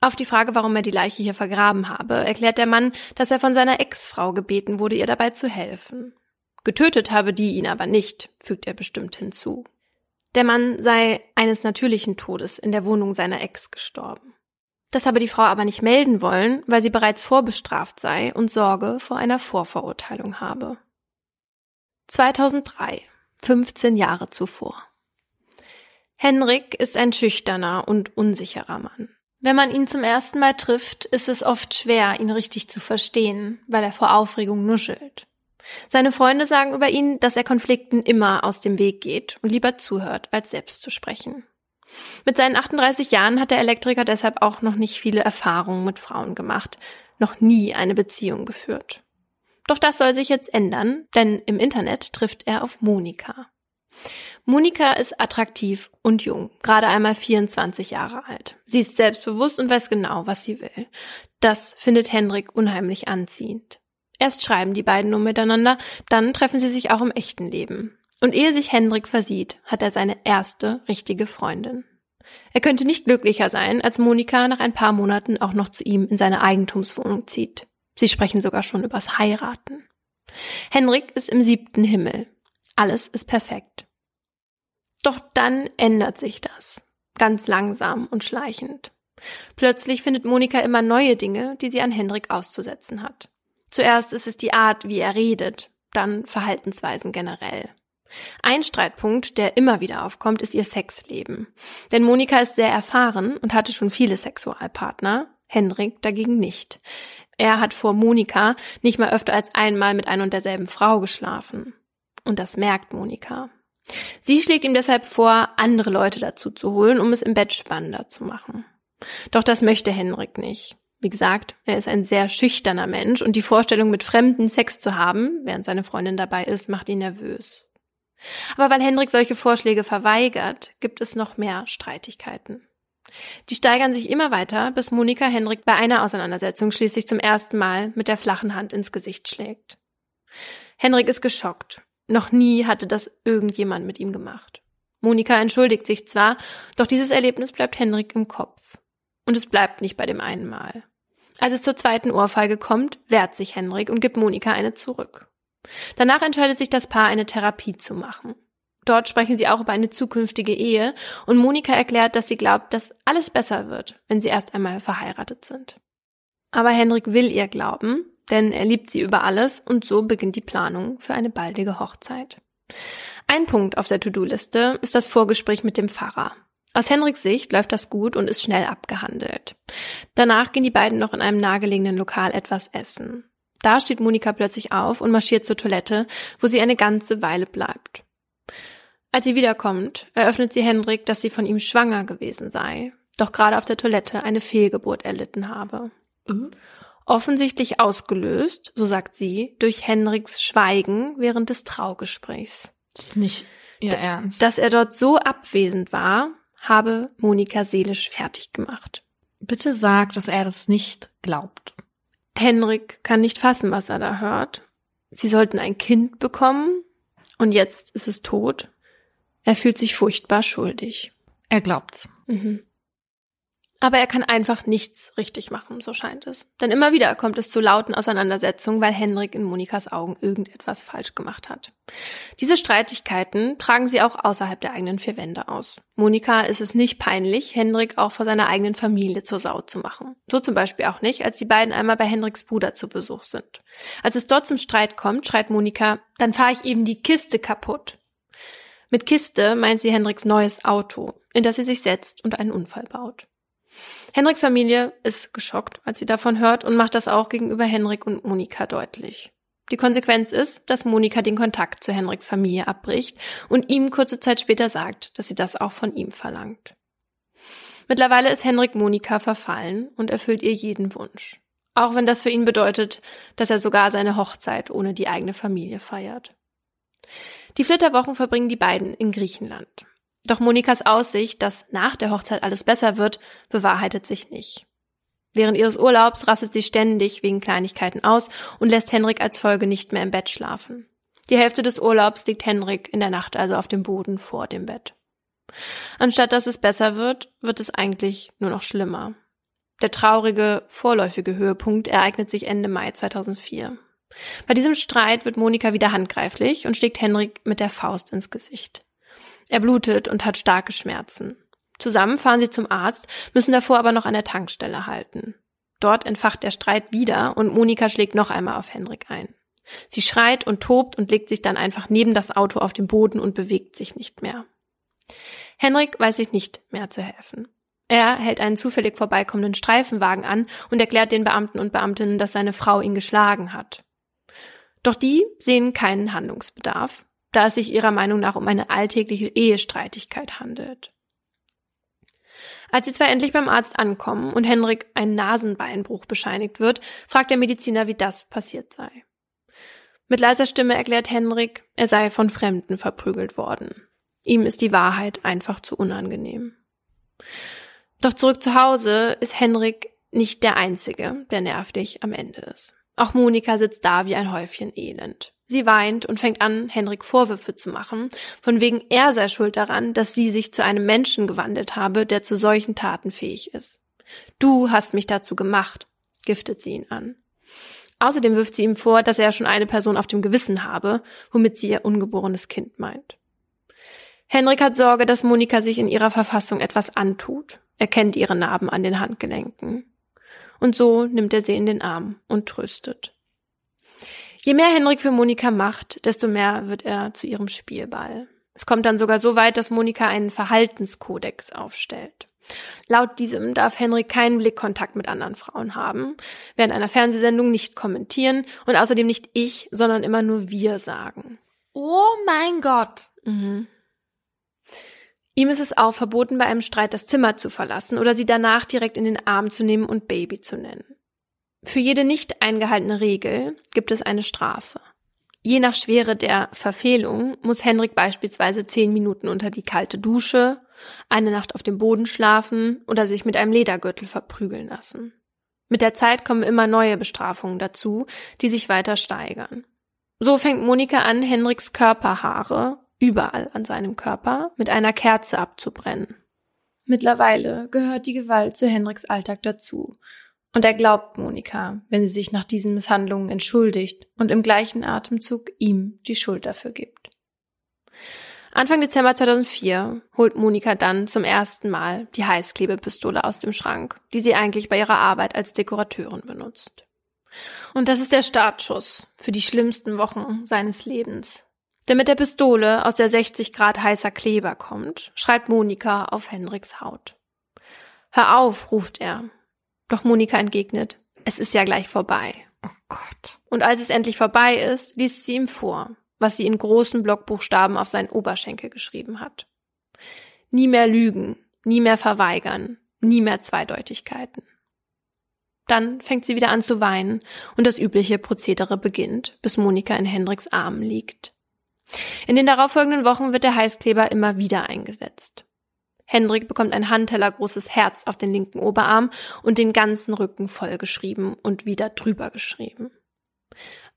Auf die Frage, warum er die Leiche hier vergraben habe, erklärt der Mann, dass er von seiner Ex-Frau gebeten wurde, ihr dabei zu helfen. Getötet habe die ihn aber nicht, fügt er bestimmt hinzu. Der Mann sei eines natürlichen Todes in der Wohnung seiner Ex gestorben. Das habe die Frau aber nicht melden wollen, weil sie bereits vorbestraft sei und Sorge vor einer Vorverurteilung habe. 2003, 15 Jahre zuvor. Henrik ist ein schüchterner und unsicherer Mann. Wenn man ihn zum ersten Mal trifft, ist es oft schwer, ihn richtig zu verstehen, weil er vor Aufregung nuschelt. Seine Freunde sagen über ihn, dass er Konflikten immer aus dem Weg geht und lieber zuhört, als selbst zu sprechen. Mit seinen 38 Jahren hat der Elektriker deshalb auch noch nicht viele Erfahrungen mit Frauen gemacht, noch nie eine Beziehung geführt. Doch das soll sich jetzt ändern, denn im Internet trifft er auf Monika. Monika ist attraktiv und jung, gerade einmal 24 Jahre alt. Sie ist selbstbewusst und weiß genau, was sie will. Das findet Henrik unheimlich anziehend. Erst schreiben die beiden nur miteinander, dann treffen sie sich auch im echten Leben. Und ehe sich Hendrik versieht, hat er seine erste richtige Freundin. Er könnte nicht glücklicher sein, als Monika nach ein paar Monaten auch noch zu ihm in seine Eigentumswohnung zieht. Sie sprechen sogar schon übers Heiraten. Henrik ist im siebten Himmel. Alles ist perfekt. Doch dann ändert sich das. Ganz langsam und schleichend. Plötzlich findet Monika immer neue Dinge, die sie an Henrik auszusetzen hat. Zuerst ist es die Art, wie er redet, dann Verhaltensweisen generell. Ein Streitpunkt, der immer wieder aufkommt, ist ihr Sexleben. Denn Monika ist sehr erfahren und hatte schon viele Sexualpartner, Henrik dagegen nicht. Er hat vor Monika nicht mal öfter als einmal mit einer und derselben Frau geschlafen. Und das merkt Monika. Sie schlägt ihm deshalb vor, andere Leute dazu zu holen, um es im Bett spannender zu machen. Doch das möchte Henrik nicht. Wie gesagt, er ist ein sehr schüchterner Mensch und die Vorstellung, mit Fremden Sex zu haben, während seine Freundin dabei ist, macht ihn nervös. Aber weil Hendrik solche Vorschläge verweigert, gibt es noch mehr Streitigkeiten. Die steigern sich immer weiter, bis Monika Hendrik bei einer Auseinandersetzung schließlich zum ersten Mal mit der flachen Hand ins Gesicht schlägt. Hendrik ist geschockt. Noch nie hatte das irgendjemand mit ihm gemacht. Monika entschuldigt sich zwar, doch dieses Erlebnis bleibt Hendrik im Kopf. Und es bleibt nicht bei dem einen Mal. Als es zur zweiten Ohrfeige kommt, wehrt sich Hendrik und gibt Monika eine zurück. Danach entscheidet sich das Paar, eine Therapie zu machen. Dort sprechen sie auch über eine zukünftige Ehe und Monika erklärt, dass sie glaubt, dass alles besser wird, wenn sie erst einmal verheiratet sind. Aber Henrik will ihr glauben, denn er liebt sie über alles und so beginnt die Planung für eine baldige Hochzeit. Ein Punkt auf der To-Do-Liste ist das Vorgespräch mit dem Pfarrer. Aus Henriks Sicht läuft das gut und ist schnell abgehandelt. Danach gehen die beiden noch in einem nahegelegenen Lokal etwas essen. Da steht Monika plötzlich auf und marschiert zur Toilette, wo sie eine ganze Weile bleibt. Als sie wiederkommt, eröffnet sie Hendrik, dass sie von ihm schwanger gewesen sei, doch gerade auf der Toilette eine Fehlgeburt erlitten habe. Mhm. Offensichtlich ausgelöst, so sagt sie, durch Hendriks Schweigen während des Traugesprächs. Nicht ihr Ernst. Dass er dort so abwesend war, habe Monika seelisch fertig gemacht. Bitte sag, dass er das nicht glaubt. Henrik kann nicht fassen, was er da hört. Sie sollten ein Kind bekommen und jetzt ist es tot. Er fühlt sich furchtbar schuldig. Er glaubt's. Mhm. Aber er kann einfach nichts richtig machen, so scheint es. Denn immer wieder kommt es zu lauten Auseinandersetzungen, weil Henrik in Monikas Augen irgendetwas falsch gemacht hat. Diese Streitigkeiten tragen sie auch außerhalb der eigenen vier Wände aus. Monika ist es nicht peinlich, Henrik auch vor seiner eigenen Familie zur Sau zu machen. So zum Beispiel auch nicht, als die beiden einmal bei Henriks Bruder zu Besuch sind. Als es dort zum Streit kommt, schreit Monika, dann fahre ich eben die Kiste kaputt. Mit Kiste meint sie Henriks neues Auto, in das sie sich setzt und einen Unfall baut. Henriks Familie ist geschockt, als sie davon hört und macht das auch gegenüber Henrik und Monika deutlich. Die Konsequenz ist, dass Monika den Kontakt zu Henriks Familie abbricht und ihm kurze Zeit später sagt, dass sie das auch von ihm verlangt. Mittlerweile ist Henrik Monika verfallen und erfüllt ihr jeden Wunsch. Auch wenn das für ihn bedeutet, dass er sogar seine Hochzeit ohne die eigene Familie feiert. Die Flitterwochen verbringen die beiden in Griechenland. Doch Monikas Aussicht, dass nach der Hochzeit alles besser wird, bewahrheitet sich nicht. Während ihres Urlaubs rastet sie ständig wegen Kleinigkeiten aus und lässt Henrik als Folge nicht mehr im Bett schlafen. Die Hälfte des Urlaubs liegt Henrik in der Nacht also auf dem Boden vor dem Bett. Anstatt dass es besser wird, wird es eigentlich nur noch schlimmer. Der traurige, vorläufige Höhepunkt ereignet sich Ende Mai 2004. Bei diesem Streit wird Monika wieder handgreiflich und schlägt Henrik mit der Faust ins Gesicht. Er blutet und hat starke Schmerzen. Zusammen fahren sie zum Arzt, müssen davor aber noch an der Tankstelle halten. Dort entfacht der Streit wieder und Monika schlägt noch einmal auf Henrik ein. Sie schreit und tobt und legt sich dann einfach neben das Auto auf den Boden und bewegt sich nicht mehr. Henrik weiß sich nicht mehr zu helfen. Er hält einen zufällig vorbeikommenden Streifenwagen an und erklärt den Beamten und Beamtinnen, dass seine Frau ihn geschlagen hat. Doch die sehen keinen Handlungsbedarf da es sich ihrer Meinung nach um eine alltägliche Ehestreitigkeit handelt. Als sie zwei endlich beim Arzt ankommen und Henrik ein Nasenbeinbruch bescheinigt wird, fragt der Mediziner, wie das passiert sei. Mit leiser Stimme erklärt Henrik, er sei von Fremden verprügelt worden. Ihm ist die Wahrheit einfach zu unangenehm. Doch zurück zu Hause ist Henrik nicht der Einzige, der nervlich am Ende ist. Auch Monika sitzt da wie ein Häufchen Elend. Sie weint und fängt an, Henrik Vorwürfe zu machen, von wegen er sei schuld daran, dass sie sich zu einem Menschen gewandelt habe, der zu solchen Taten fähig ist. Du hast mich dazu gemacht, giftet sie ihn an. Außerdem wirft sie ihm vor, dass er schon eine Person auf dem Gewissen habe, womit sie ihr ungeborenes Kind meint. Henrik hat Sorge, dass Monika sich in ihrer Verfassung etwas antut. Er kennt ihre Narben an den Handgelenken. Und so nimmt er sie in den Arm und tröstet. Je mehr Henrik für Monika macht, desto mehr wird er zu ihrem Spielball. Es kommt dann sogar so weit, dass Monika einen Verhaltenskodex aufstellt. Laut diesem darf Henrik keinen Blickkontakt mit anderen Frauen haben, während einer Fernsehsendung nicht kommentieren und außerdem nicht ich, sondern immer nur wir sagen. Oh mein Gott. Mhm. Ihm ist es auch verboten, bei einem Streit das Zimmer zu verlassen oder sie danach direkt in den Arm zu nehmen und Baby zu nennen. Für jede nicht eingehaltene Regel gibt es eine Strafe. Je nach Schwere der Verfehlung muss Henrik beispielsweise zehn Minuten unter die kalte Dusche, eine Nacht auf dem Boden schlafen oder sich mit einem Ledergürtel verprügeln lassen. Mit der Zeit kommen immer neue Bestrafungen dazu, die sich weiter steigern. So fängt Monika an, Henriks Körperhaare überall an seinem Körper mit einer Kerze abzubrennen. Mittlerweile gehört die Gewalt zu Henriks Alltag dazu und er glaubt Monika, wenn sie sich nach diesen Misshandlungen entschuldigt und im gleichen Atemzug ihm die Schuld dafür gibt. Anfang Dezember 2004 holt Monika dann zum ersten Mal die Heißklebepistole aus dem Schrank, die sie eigentlich bei ihrer Arbeit als Dekorateurin benutzt. Und das ist der Startschuss für die schlimmsten Wochen seines Lebens. Denn mit der Pistole, aus der 60 Grad heißer Kleber kommt, schreibt Monika auf Henriks Haut. Hör auf, ruft er doch Monika entgegnet, es ist ja gleich vorbei. Oh Gott. Und als es endlich vorbei ist, liest sie ihm vor, was sie in großen Blockbuchstaben auf seinen Oberschenkel geschrieben hat. Nie mehr lügen, nie mehr verweigern, nie mehr Zweideutigkeiten. Dann fängt sie wieder an zu weinen und das übliche Prozedere beginnt, bis Monika in Hendriks Armen liegt. In den darauffolgenden Wochen wird der Heißkleber immer wieder eingesetzt. Hendrik bekommt ein handtellergroßes Herz auf den linken Oberarm und den ganzen Rücken vollgeschrieben und wieder drüber geschrieben.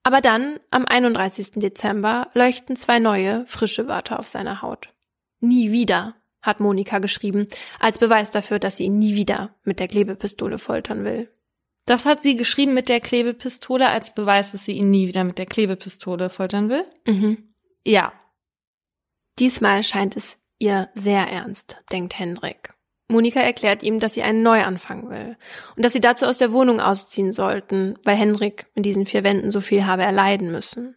Aber dann, am 31. Dezember, leuchten zwei neue, frische Wörter auf seiner Haut. Nie wieder, hat Monika geschrieben, als Beweis dafür, dass sie ihn nie wieder mit der Klebepistole foltern will. Das hat sie geschrieben mit der Klebepistole als Beweis, dass sie ihn nie wieder mit der Klebepistole foltern will? Mhm. Ja. Diesmal scheint es ihr sehr ernst, denkt Hendrik. Monika erklärt ihm, dass sie einen Neuanfang will und dass sie dazu aus der Wohnung ausziehen sollten, weil Hendrik in diesen vier Wänden so viel habe erleiden müssen.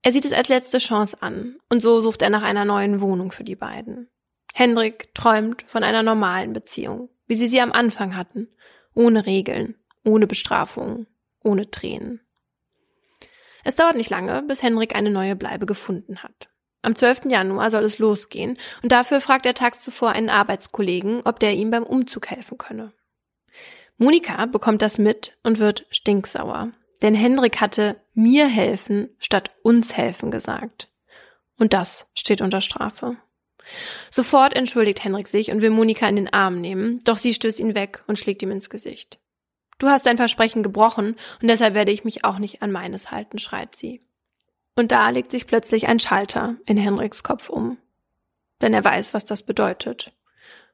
Er sieht es als letzte Chance an und so sucht er nach einer neuen Wohnung für die beiden. Hendrik träumt von einer normalen Beziehung, wie sie sie am Anfang hatten, ohne Regeln, ohne Bestrafungen, ohne Tränen. Es dauert nicht lange, bis Henrik eine neue Bleibe gefunden hat. Am 12. Januar soll es losgehen und dafür fragt er tags zuvor einen Arbeitskollegen, ob der ihm beim Umzug helfen könne. Monika bekommt das mit und wird stinksauer, denn Henrik hatte mir helfen statt uns helfen gesagt. Und das steht unter Strafe. Sofort entschuldigt Henrik sich und will Monika in den Arm nehmen, doch sie stößt ihn weg und schlägt ihm ins Gesicht. Du hast dein Versprechen gebrochen und deshalb werde ich mich auch nicht an meines halten, schreit sie. Und da legt sich plötzlich ein Schalter in Henriks Kopf um. Denn er weiß, was das bedeutet.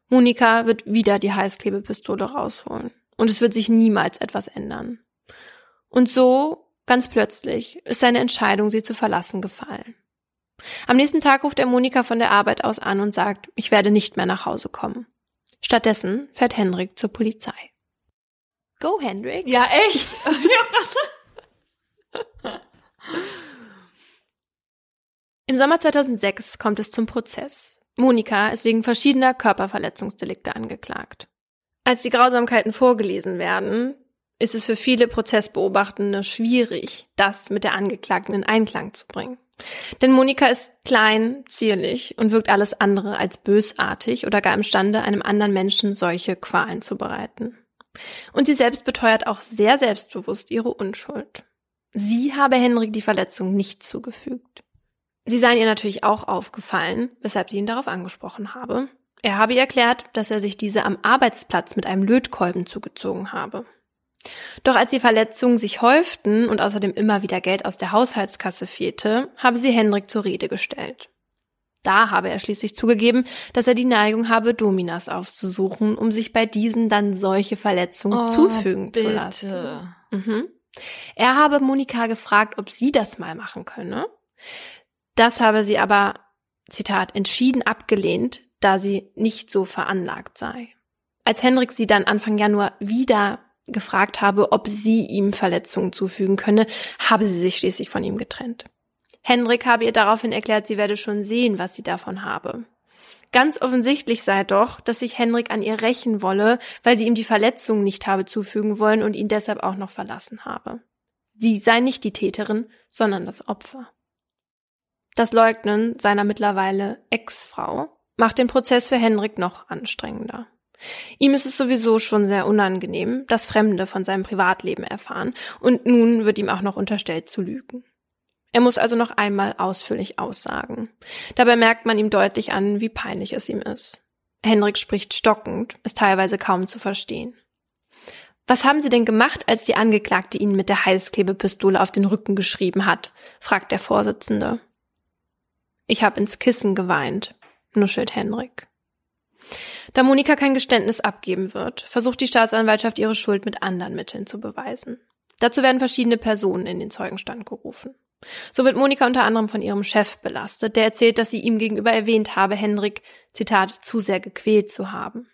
Monika wird wieder die Heißklebepistole rausholen. Und es wird sich niemals etwas ändern. Und so, ganz plötzlich, ist seine Entscheidung, sie zu verlassen, gefallen. Am nächsten Tag ruft er Monika von der Arbeit aus an und sagt, ich werde nicht mehr nach Hause kommen. Stattdessen fährt Henrik zur Polizei. Go, Henrik. Ja, echt? ja, krass. Im Sommer 2006 kommt es zum Prozess. Monika ist wegen verschiedener Körperverletzungsdelikte angeklagt. Als die Grausamkeiten vorgelesen werden, ist es für viele Prozessbeobachtende schwierig, das mit der Angeklagten in Einklang zu bringen. Denn Monika ist klein, zierlich und wirkt alles andere als bösartig oder gar imstande, einem anderen Menschen solche Qualen zu bereiten. Und sie selbst beteuert auch sehr selbstbewusst ihre Unschuld. Sie habe Henrik die Verletzung nicht zugefügt. Sie seien ihr natürlich auch aufgefallen, weshalb sie ihn darauf angesprochen habe. Er habe ihr erklärt, dass er sich diese am Arbeitsplatz mit einem Lötkolben zugezogen habe. Doch als die Verletzungen sich häuften und außerdem immer wieder Geld aus der Haushaltskasse fehlte, habe sie Henrik zur Rede gestellt. Da habe er schließlich zugegeben, dass er die Neigung habe, Dominas aufzusuchen, um sich bei diesen dann solche Verletzungen oh, zufügen bitte. zu lassen. Mhm. Er habe Monika gefragt, ob sie das mal machen könne. Das habe sie aber, Zitat, entschieden abgelehnt, da sie nicht so veranlagt sei. Als Hendrik sie dann Anfang Januar wieder gefragt habe, ob sie ihm Verletzungen zufügen könne, habe sie sich schließlich von ihm getrennt. Hendrik habe ihr daraufhin erklärt, sie werde schon sehen, was sie davon habe. Ganz offensichtlich sei doch, dass sich Henrik an ihr rächen wolle, weil sie ihm die Verletzungen nicht habe zufügen wollen und ihn deshalb auch noch verlassen habe. Sie sei nicht die Täterin, sondern das Opfer. Das Leugnen seiner mittlerweile Ex-Frau macht den Prozess für Henrik noch anstrengender. Ihm ist es sowieso schon sehr unangenehm, dass Fremde von seinem Privatleben erfahren, und nun wird ihm auch noch unterstellt zu lügen. Er muss also noch einmal ausführlich aussagen. Dabei merkt man ihm deutlich an, wie peinlich es ihm ist. Henrik spricht stockend, ist teilweise kaum zu verstehen. Was haben Sie denn gemacht, als die Angeklagte Ihnen mit der Heißklebepistole auf den Rücken geschrieben hat? fragt der Vorsitzende. Ich habe ins Kissen geweint, nuschelt Henrik. Da Monika kein Geständnis abgeben wird, versucht die Staatsanwaltschaft ihre Schuld mit anderen Mitteln zu beweisen. Dazu werden verschiedene Personen in den Zeugenstand gerufen. So wird Monika unter anderem von ihrem Chef belastet, der erzählt, dass sie ihm gegenüber erwähnt habe, Henrik, Zitat, zu sehr gequält zu haben.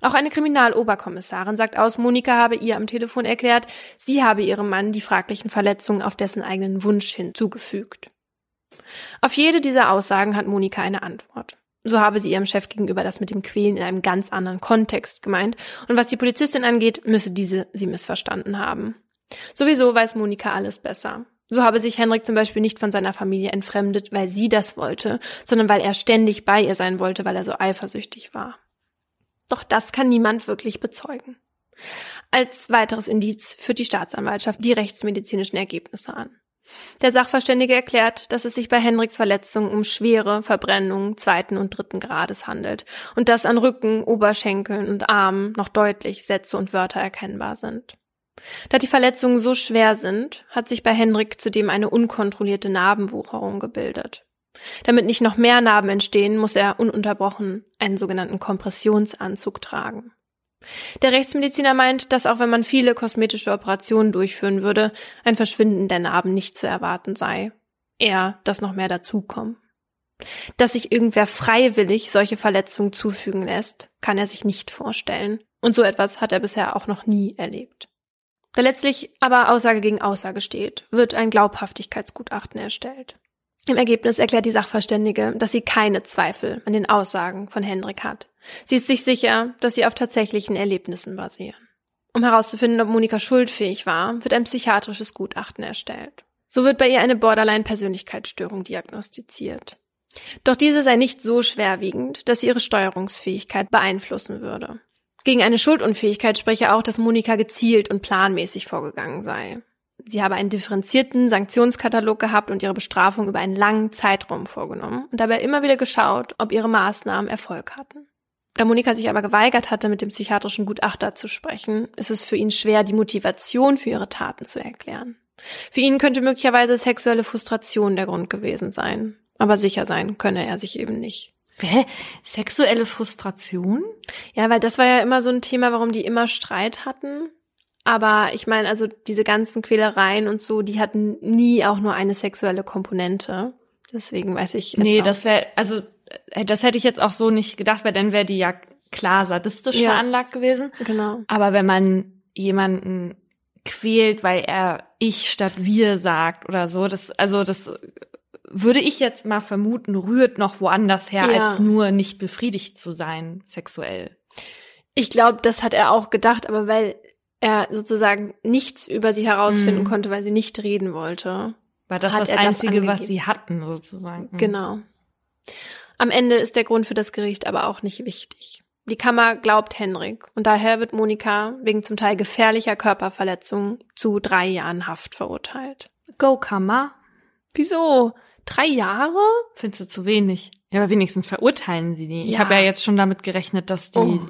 Auch eine Kriminaloberkommissarin sagt aus, Monika habe ihr am Telefon erklärt, sie habe ihrem Mann die fraglichen Verletzungen auf dessen eigenen Wunsch hinzugefügt. Auf jede dieser Aussagen hat Monika eine Antwort. So habe sie ihrem Chef gegenüber das mit dem Quälen in einem ganz anderen Kontext gemeint. Und was die Polizistin angeht, müsse diese sie missverstanden haben. Sowieso weiß Monika alles besser. So habe sich Henrik zum Beispiel nicht von seiner Familie entfremdet, weil sie das wollte, sondern weil er ständig bei ihr sein wollte, weil er so eifersüchtig war. Doch das kann niemand wirklich bezeugen. Als weiteres Indiz führt die Staatsanwaltschaft die rechtsmedizinischen Ergebnisse an. Der Sachverständige erklärt, dass es sich bei Henriks Verletzungen um schwere Verbrennungen zweiten und dritten Grades handelt und dass an Rücken, Oberschenkeln und Armen noch deutlich Sätze und Wörter erkennbar sind. Da die Verletzungen so schwer sind, hat sich bei Henrik zudem eine unkontrollierte Narbenwucherung gebildet. Damit nicht noch mehr Narben entstehen, muss er ununterbrochen einen sogenannten Kompressionsanzug tragen. Der Rechtsmediziner meint, dass auch wenn man viele kosmetische Operationen durchführen würde, ein Verschwinden der Narben nicht zu erwarten sei. Eher, dass noch mehr dazukommen. Dass sich irgendwer freiwillig solche Verletzungen zufügen lässt, kann er sich nicht vorstellen. Und so etwas hat er bisher auch noch nie erlebt. Da letztlich aber Aussage gegen Aussage steht, wird ein Glaubhaftigkeitsgutachten erstellt. Im Ergebnis erklärt die Sachverständige, dass sie keine Zweifel an den Aussagen von Hendrik hat. Sie ist sich sicher, dass sie auf tatsächlichen Erlebnissen basieren. Um herauszufinden, ob Monika schuldfähig war, wird ein psychiatrisches Gutachten erstellt. So wird bei ihr eine Borderline-Persönlichkeitsstörung diagnostiziert. Doch diese sei nicht so schwerwiegend, dass sie ihre Steuerungsfähigkeit beeinflussen würde. Gegen eine Schuldunfähigkeit spreche auch, dass Monika gezielt und planmäßig vorgegangen sei. Sie habe einen differenzierten Sanktionskatalog gehabt und ihre Bestrafung über einen langen Zeitraum vorgenommen und dabei immer wieder geschaut, ob ihre Maßnahmen Erfolg hatten. Da Monika sich aber geweigert hatte, mit dem psychiatrischen Gutachter zu sprechen, ist es für ihn schwer, die Motivation für ihre Taten zu erklären. Für ihn könnte möglicherweise sexuelle Frustration der Grund gewesen sein, aber sicher sein könne er sich eben nicht. Hä? Sexuelle Frustration? Ja, weil das war ja immer so ein Thema, warum die immer Streit hatten. Aber ich meine, also diese ganzen Quälereien und so, die hatten nie auch nur eine sexuelle Komponente. Deswegen weiß ich. Jetzt Nee, auch. das wäre, also äh, das hätte ich jetzt auch so nicht gedacht, weil dann wäre die ja klar sadistisch Ja. veranlagt gewesen. Genau. Aber wenn man jemanden quält, weil er ich statt wir sagt oder so, das, also das würde ich jetzt mal vermuten, rührt noch woanders her, Ja. als nur nicht befriedigt zu sein, sexuell. Ich glaube, das hat er auch gedacht, aber weil er sozusagen nichts über sie herausfinden Mhm. konnte, weil sie nicht reden wollte. Weil das das er das Einzige, was sie hatten, sozusagen. Mhm. Genau. Am Ende ist der Grund für das Gericht aber auch nicht wichtig. Die Kammer glaubt Henrik und daher wird Monika wegen zum Teil gefährlicher Körperverletzung zu drei Jahren Haft verurteilt. Go, Kammer. Wieso? Drei Jahre? Findest du zu wenig? Ja, aber wenigstens verurteilen sie die. Ich Ja. habe ja jetzt schon damit gerechnet, dass die, Oh,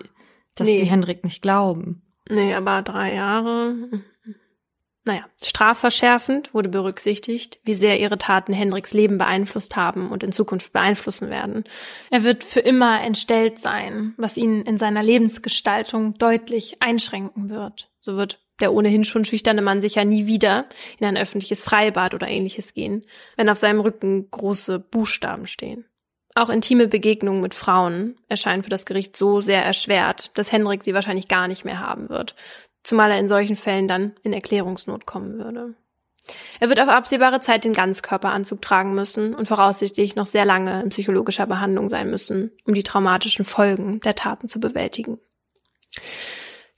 dass nee. die Henrik nicht glauben. Nee, aber drei Jahre. Naja, strafverschärfend wurde berücksichtigt, wie sehr ihre Taten Hendriks Leben beeinflusst haben und in Zukunft beeinflussen werden. Er wird für immer entstellt sein, was ihn in seiner Lebensgestaltung deutlich einschränken wird. So wird der ohnehin schon schüchterne Mann sicher nie wieder in ein öffentliches Freibad oder ähnliches gehen, wenn auf seinem Rücken große Buchstaben stehen. Auch intime Begegnungen mit Frauen erscheinen für das Gericht so sehr erschwert, dass Henrik sie wahrscheinlich gar nicht mehr haben wird, zumal er in solchen Fällen dann in Erklärungsnot kommen würde. Er wird auf absehbare Zeit den Ganzkörperanzug tragen müssen und voraussichtlich noch sehr lange in psychologischer Behandlung sein müssen, um die traumatischen Folgen der Taten zu bewältigen.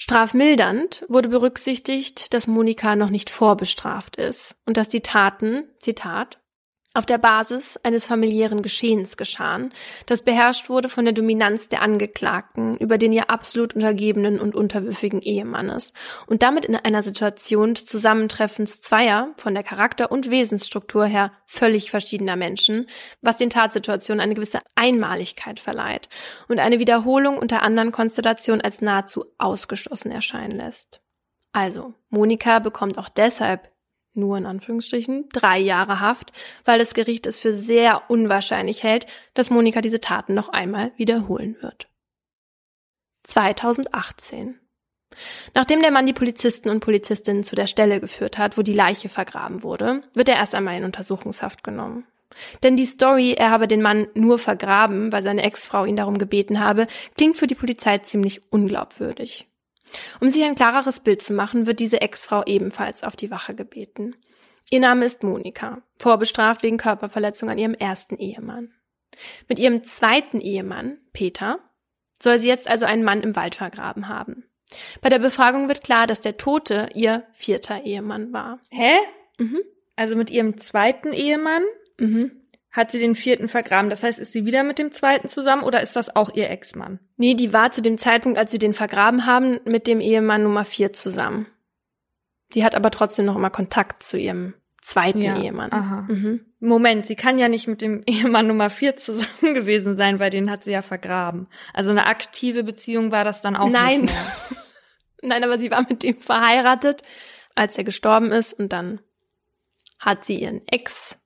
Strafmildernd wurde berücksichtigt, dass Monika noch nicht vorbestraft ist und dass die Taten, Zitat, auf der Basis eines familiären Geschehens geschahen, das beherrscht wurde von der Dominanz der Angeklagten über den ihr absolut untergebenen und unterwürfigen Ehemannes und damit in einer Situation des Zusammentreffens zweier von der Charakter- und Wesensstruktur her völlig verschiedener Menschen, was den Tatsituationen eine gewisse Einmaligkeit verleiht und eine Wiederholung unter anderen Konstellationen als nahezu ausgeschlossen erscheinen lässt. Also, Monika bekommt auch deshalb nur in Anführungsstrichen drei Jahre Haft, weil das Gericht es für sehr unwahrscheinlich hält, dass Monika diese Taten noch einmal wiederholen wird. 2018. Nachdem der Mann die Polizisten und Polizistinnen zu der Stelle geführt hat, wo die Leiche vergraben wurde, wird er erst einmal in Untersuchungshaft genommen. Denn die Story, er habe den Mann nur vergraben, weil seine Ex-Frau ihn darum gebeten habe, klingt für die Polizei ziemlich unglaubwürdig. Um sich ein klareres Bild zu machen, wird diese Ex-Frau ebenfalls auf die Wache gebeten. Ihr Name ist Monika, vorbestraft wegen Körperverletzung an ihrem ersten Ehemann. Mit ihrem zweiten Ehemann, Peter, soll sie jetzt also einen Mann im Wald vergraben haben. Bei der Befragung wird klar, dass der Tote ihr vierter Ehemann war. Hä? Mhm. Also mit ihrem zweiten Ehemann Mhm. Hat sie den vierten vergraben. Das heißt, ist sie wieder mit dem zweiten zusammen oder ist das auch ihr Ex-Mann? Nee, die war zu dem Zeitpunkt, als sie den vergraben haben, mit dem Ehemann Nummer vier zusammen. Die hat aber trotzdem noch immer Kontakt zu ihrem zweiten Ja, Ehemann. aha. Mhm. Moment, sie kann ja nicht mit dem Ehemann Nummer vier zusammen gewesen sein, weil den hat sie ja vergraben. Also eine aktive Beziehung war das dann auch Nein. nicht mehr. Nein, aber sie war mit dem verheiratet, als er gestorben ist und dann hat sie ihren Ex,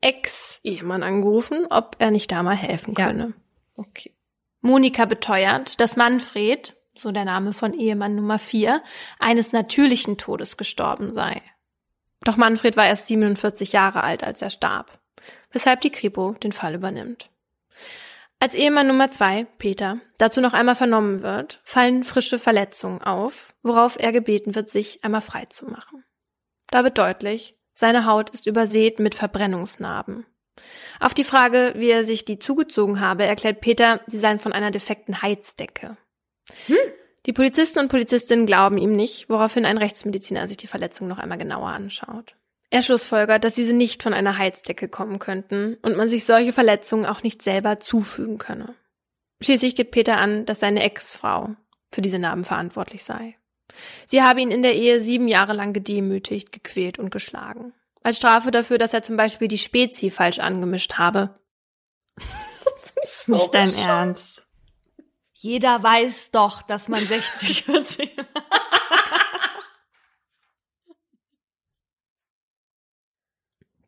Ex-Ehemann angerufen, ob er nicht da mal helfen Ja. könne. Okay. Monika beteuert, dass Manfred, so der Name von Ehemann Nummer vier, eines natürlichen Todes gestorben sei. Doch Manfred war erst 47 Jahre alt, als er starb, weshalb die Kripo den Fall übernimmt. Als Ehemann Nummer zwei, Peter, dazu noch einmal vernommen wird, fallen frische Verletzungen auf, worauf er gebeten wird, sich einmal frei zu machen. Da wird deutlich, seine Haut ist übersät mit Verbrennungsnarben. Auf die Frage, wie er sich die zugezogen habe, erklärt Peter, sie seien von einer defekten Heizdecke. Hm? Die Polizisten und Polizistinnen glauben ihm nicht, woraufhin ein Rechtsmediziner sich die Verletzung noch einmal genauer anschaut. Er schlussfolgert, dass diese nicht von einer Heizdecke kommen könnten und man sich solche Verletzungen auch nicht selber zufügen könne. Schließlich gibt Peter an, dass seine Ex-Frau für diese Narben verantwortlich sei. Sie habe ihn in der Ehe sieben Jahre lang gedemütigt, gequält und geschlagen. Als Strafe dafür, dass er zum Beispiel die Spezi falsch angemischt habe. das ist nicht dein Ernst. Jeder weiß doch, dass man 60 40.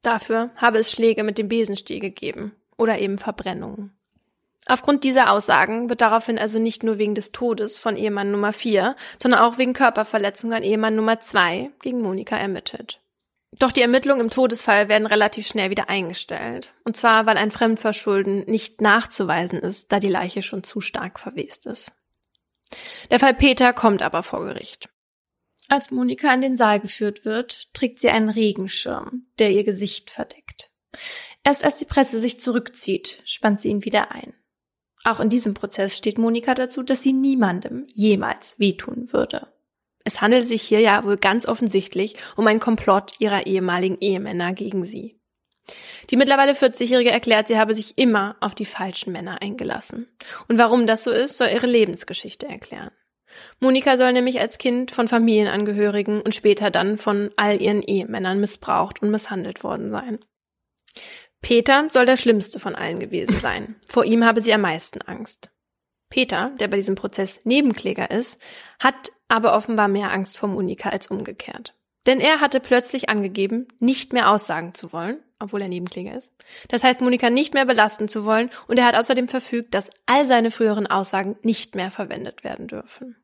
Dafür habe es Schläge mit dem Besenstiel gegeben oder eben Verbrennungen. Aufgrund dieser Aussagen wird daraufhin also nicht nur wegen des Todes von Ehemann Nummer 4, sondern auch wegen Körperverletzung an Ehemann Nummer 2 gegen Monika ermittelt. Doch die Ermittlungen im Todesfall werden relativ schnell wieder eingestellt. Und zwar, weil ein Fremdverschulden nicht nachzuweisen ist, da die Leiche schon zu stark verwest ist. Der Fall Peter kommt aber vor Gericht. Als Monika in den Saal geführt wird, trägt sie einen Regenschirm, der ihr Gesicht verdeckt. Erst als die Presse sich zurückzieht, spannt sie ihn wieder ein. Auch in diesem Prozess steht Monika dazu, dass sie niemandem jemals wehtun würde. Es handelt sich hier ja wohl ganz offensichtlich um einen Komplott ihrer ehemaligen Ehemänner gegen sie. Die mittlerweile 40-Jährige erklärt, sie habe sich immer auf die falschen Männer eingelassen. Und warum das so ist, soll ihre Lebensgeschichte erklären. Monika soll nämlich als Kind von Familienangehörigen und später dann von all ihren Ehemännern missbraucht und misshandelt worden sein. Peter soll der schlimmste von allen gewesen sein. Vor ihm habe sie am meisten Angst. Peter, der bei diesem Prozess Nebenkläger ist, hat aber offenbar mehr Angst vor Monika als umgekehrt. Denn er hatte plötzlich angegeben, nicht mehr aussagen zu wollen, obwohl er Nebenkläger ist. Das heißt, Monika nicht mehr belasten zu wollen und er hat außerdem verfügt, dass all seine früheren Aussagen nicht mehr verwendet werden dürfen.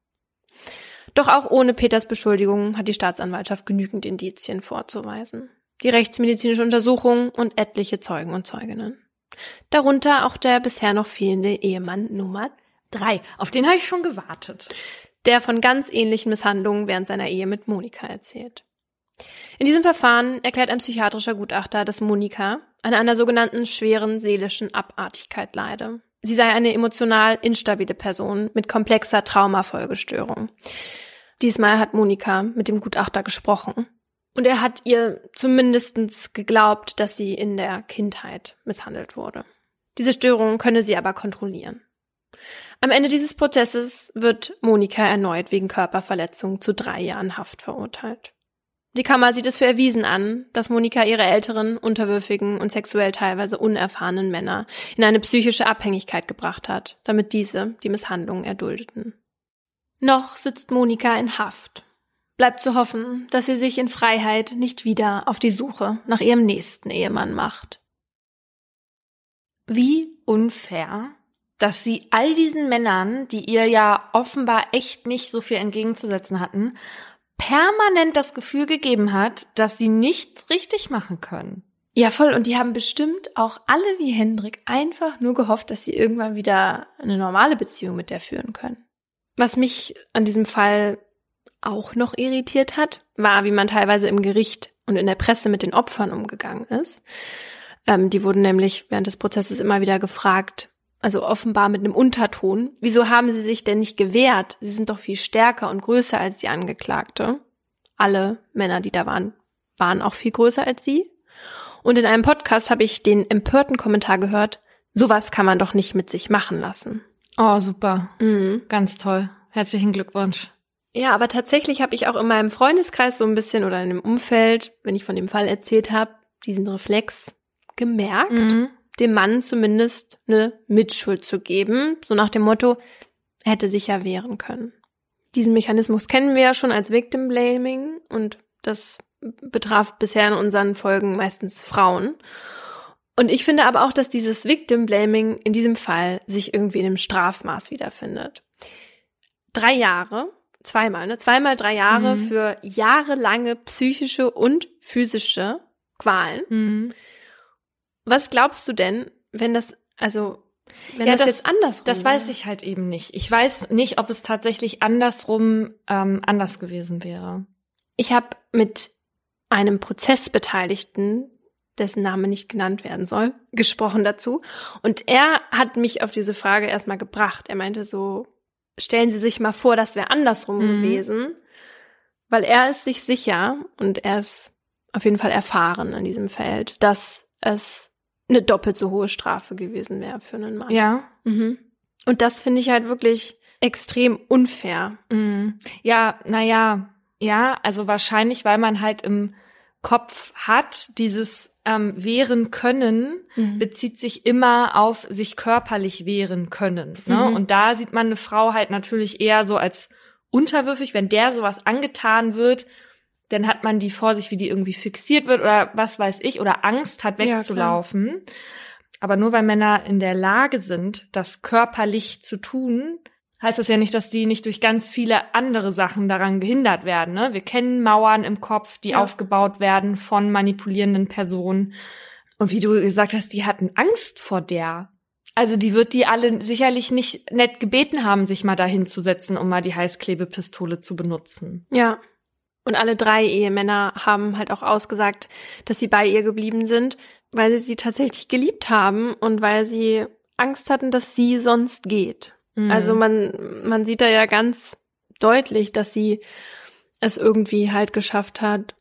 Doch auch ohne Peters Beschuldigungen hat die Staatsanwaltschaft genügend Indizien vorzuweisen die rechtsmedizinische Untersuchung und etliche Zeugen und Zeuginnen. Darunter auch der bisher noch fehlende Ehemann Nummer drei. Auf den habe ich schon gewartet. Der von ganz ähnlichen Misshandlungen während seiner Ehe mit Monika erzählt. In diesem Verfahren erklärt ein psychiatrischer Gutachter, dass Monika an einer sogenannten schweren seelischen Abartigkeit leide. Sie sei eine emotional instabile Person mit komplexer Traumafolgestörung. Diesmal hat Monika mit dem Gutachter gesprochen und er hat ihr zumindestens geglaubt, dass sie in der Kindheit misshandelt wurde. Diese Störung könne sie aber kontrollieren. Am Ende dieses Prozesses wird Monika erneut wegen Körperverletzung zu drei Jahren Haft verurteilt. Die Kammer sieht es für erwiesen an, dass Monika ihre älteren, unterwürfigen und sexuell teilweise unerfahrenen Männer in eine psychische Abhängigkeit gebracht hat, damit diese die Misshandlungen erduldeten. Noch sitzt Monika in Haft Bleibt zu hoffen, dass sie sich in Freiheit nicht wieder auf die Suche nach ihrem nächsten Ehemann macht. Wie unfair, dass sie all diesen Männern, die ihr ja offenbar echt nicht so viel entgegenzusetzen hatten, permanent das Gefühl gegeben hat, dass sie nichts richtig machen können. Ja, voll. Und die haben bestimmt auch alle wie Hendrik einfach nur gehofft, dass sie irgendwann wieder eine normale Beziehung mit der führen können. Was mich an diesem Fall auch noch irritiert hat, war, wie man teilweise im Gericht und in der Presse mit den Opfern umgegangen ist. Ähm, die wurden nämlich während des Prozesses immer wieder gefragt, also offenbar mit einem Unterton, wieso haben sie sich denn nicht gewehrt? Sie sind doch viel stärker und größer als die Angeklagte. Alle Männer, die da waren, waren auch viel größer als sie. Und in einem Podcast habe ich den empörten Kommentar gehört, sowas kann man doch nicht mit sich machen lassen. Oh, super. Mhm. Ganz toll. Herzlichen Glückwunsch. Ja, aber tatsächlich habe ich auch in meinem Freundeskreis so ein bisschen oder in dem Umfeld, wenn ich von dem Fall erzählt habe, diesen Reflex gemerkt, mhm. dem Mann zumindest eine Mitschuld zu geben, so nach dem Motto, er hätte sich ja wehren können. Diesen Mechanismus kennen wir ja schon als Victim Blaming und das betraf bisher in unseren Folgen meistens Frauen. Und ich finde aber auch, dass dieses Victim Blaming in diesem Fall sich irgendwie in einem Strafmaß wiederfindet. Drei Jahre zweimal, ne? Zweimal drei Jahre mhm. für jahrelange psychische und physische Qualen. Mhm. Was glaubst du denn, wenn das, also, wenn ja, das, das, jetzt andersrum Das wäre? weiß ich halt eben nicht. Ich weiß nicht, ob es tatsächlich andersrum ähm, anders gewesen wäre. Ich habe mit einem Prozessbeteiligten dessen Name nicht genannt werden soll, gesprochen dazu. Und er hat mich auf diese Frage erstmal gebracht. Er meinte so, stellen Sie sich mal vor, das wäre andersrum mhm. gewesen. Weil er ist sich sicher und er ist auf jeden Fall erfahren in diesem Feld, dass es eine doppelt so hohe Strafe gewesen wäre für einen Mann. Ja. Mhm. Und das finde ich halt wirklich extrem unfair. Mhm. Ja, naja, ja, also wahrscheinlich, weil man halt im Kopf hat, dieses ähm, wehren können mhm. bezieht sich immer auf sich körperlich wehren können. Ne? Mhm. Und da sieht man eine Frau halt natürlich eher so als unterwürfig, wenn der sowas angetan wird, dann hat man die vor sich, wie die irgendwie fixiert wird oder was weiß ich, oder Angst hat wegzulaufen. Ja, Aber nur weil Männer in der Lage sind, das körperlich zu tun, heißt das ja nicht, dass die nicht durch ganz viele andere Sachen daran gehindert werden. Ne? Wir kennen Mauern im Kopf, die ja. aufgebaut werden von manipulierenden Personen. Und wie du gesagt hast, die hatten Angst vor der. Also die wird die alle sicherlich nicht nett gebeten haben, sich mal dahin zu setzen, um mal die Heißklebepistole zu benutzen. Ja. Und alle drei Ehemänner haben halt auch ausgesagt, dass sie bei ihr geblieben sind, weil sie sie tatsächlich geliebt haben und weil sie Angst hatten, dass sie sonst geht. Mhm. Also man, man sieht da ja ganz deutlich, dass sie es irgendwie halt geschafft hat,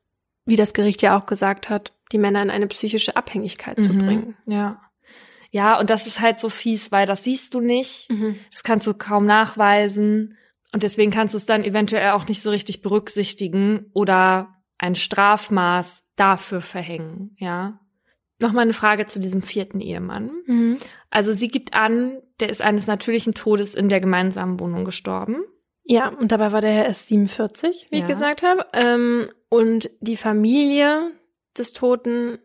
wie das Gericht ja auch gesagt hat, die Männer in eine psychische Abhängigkeit mhm. zu bringen. Ja. Ja, und das ist halt so fies, weil das siehst du nicht, mhm. das kannst du kaum nachweisen und deswegen kannst du es dann eventuell auch nicht so richtig berücksichtigen oder ein Strafmaß dafür verhängen, ja. Nochmal eine Frage zu diesem vierten Ehemann. Mhm. Also sie gibt an, der ist eines natürlichen Todes in der gemeinsamen Wohnung gestorben. Ja, und dabei war der Herr erst 47, wie ja. ich gesagt habe. Ähm, und die Familie des Toten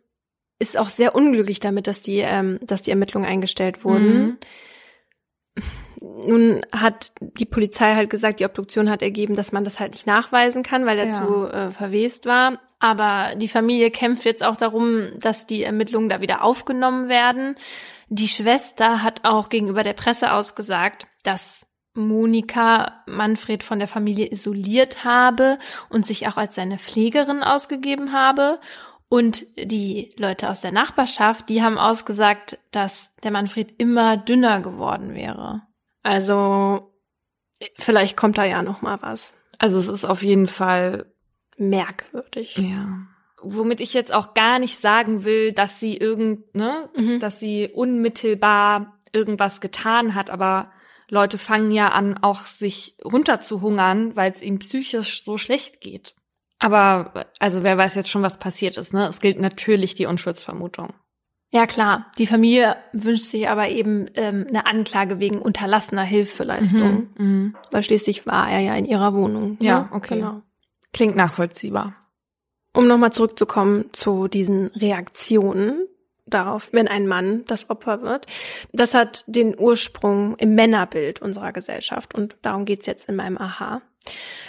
ist auch sehr unglücklich damit, dass die, ähm, dass die Ermittlungen eingestellt wurden. Mhm. Nun hat die Polizei halt gesagt, die Obduktion hat ergeben, dass man das halt nicht nachweisen kann, weil er ja. zu äh, verwest war. Aber die Familie kämpft jetzt auch darum, dass die Ermittlungen da wieder aufgenommen werden. Die Schwester hat auch gegenüber der Presse ausgesagt, dass Monika Manfred von der Familie isoliert habe und sich auch als seine Pflegerin ausgegeben habe. Und die Leute aus der Nachbarschaft, die haben ausgesagt, dass der Manfred immer dünner geworden wäre. Also vielleicht kommt da ja noch mal was. Also es ist auf jeden Fall merkwürdig. Ja. Womit ich jetzt auch gar nicht sagen will, dass sie irgend, ne, mhm. dass sie unmittelbar irgendwas getan hat, aber Leute fangen ja an, auch sich runterzuhungern, weil es ihnen psychisch so schlecht geht. Aber also wer weiß jetzt schon, was passiert ist, ne? Es gilt natürlich die Unschuldsvermutung. Ja klar, die Familie wünscht sich aber eben ähm, eine Anklage wegen unterlassener Hilfeleistung, mhm, mhm, weil schließlich war er ja in ihrer Wohnung. Ne? Ja, okay. Genau. Klingt nachvollziehbar. Um nochmal zurückzukommen zu diesen Reaktionen darauf, wenn ein Mann das Opfer wird. Das hat den Ursprung im Männerbild unserer Gesellschaft und darum geht's jetzt in meinem Aha.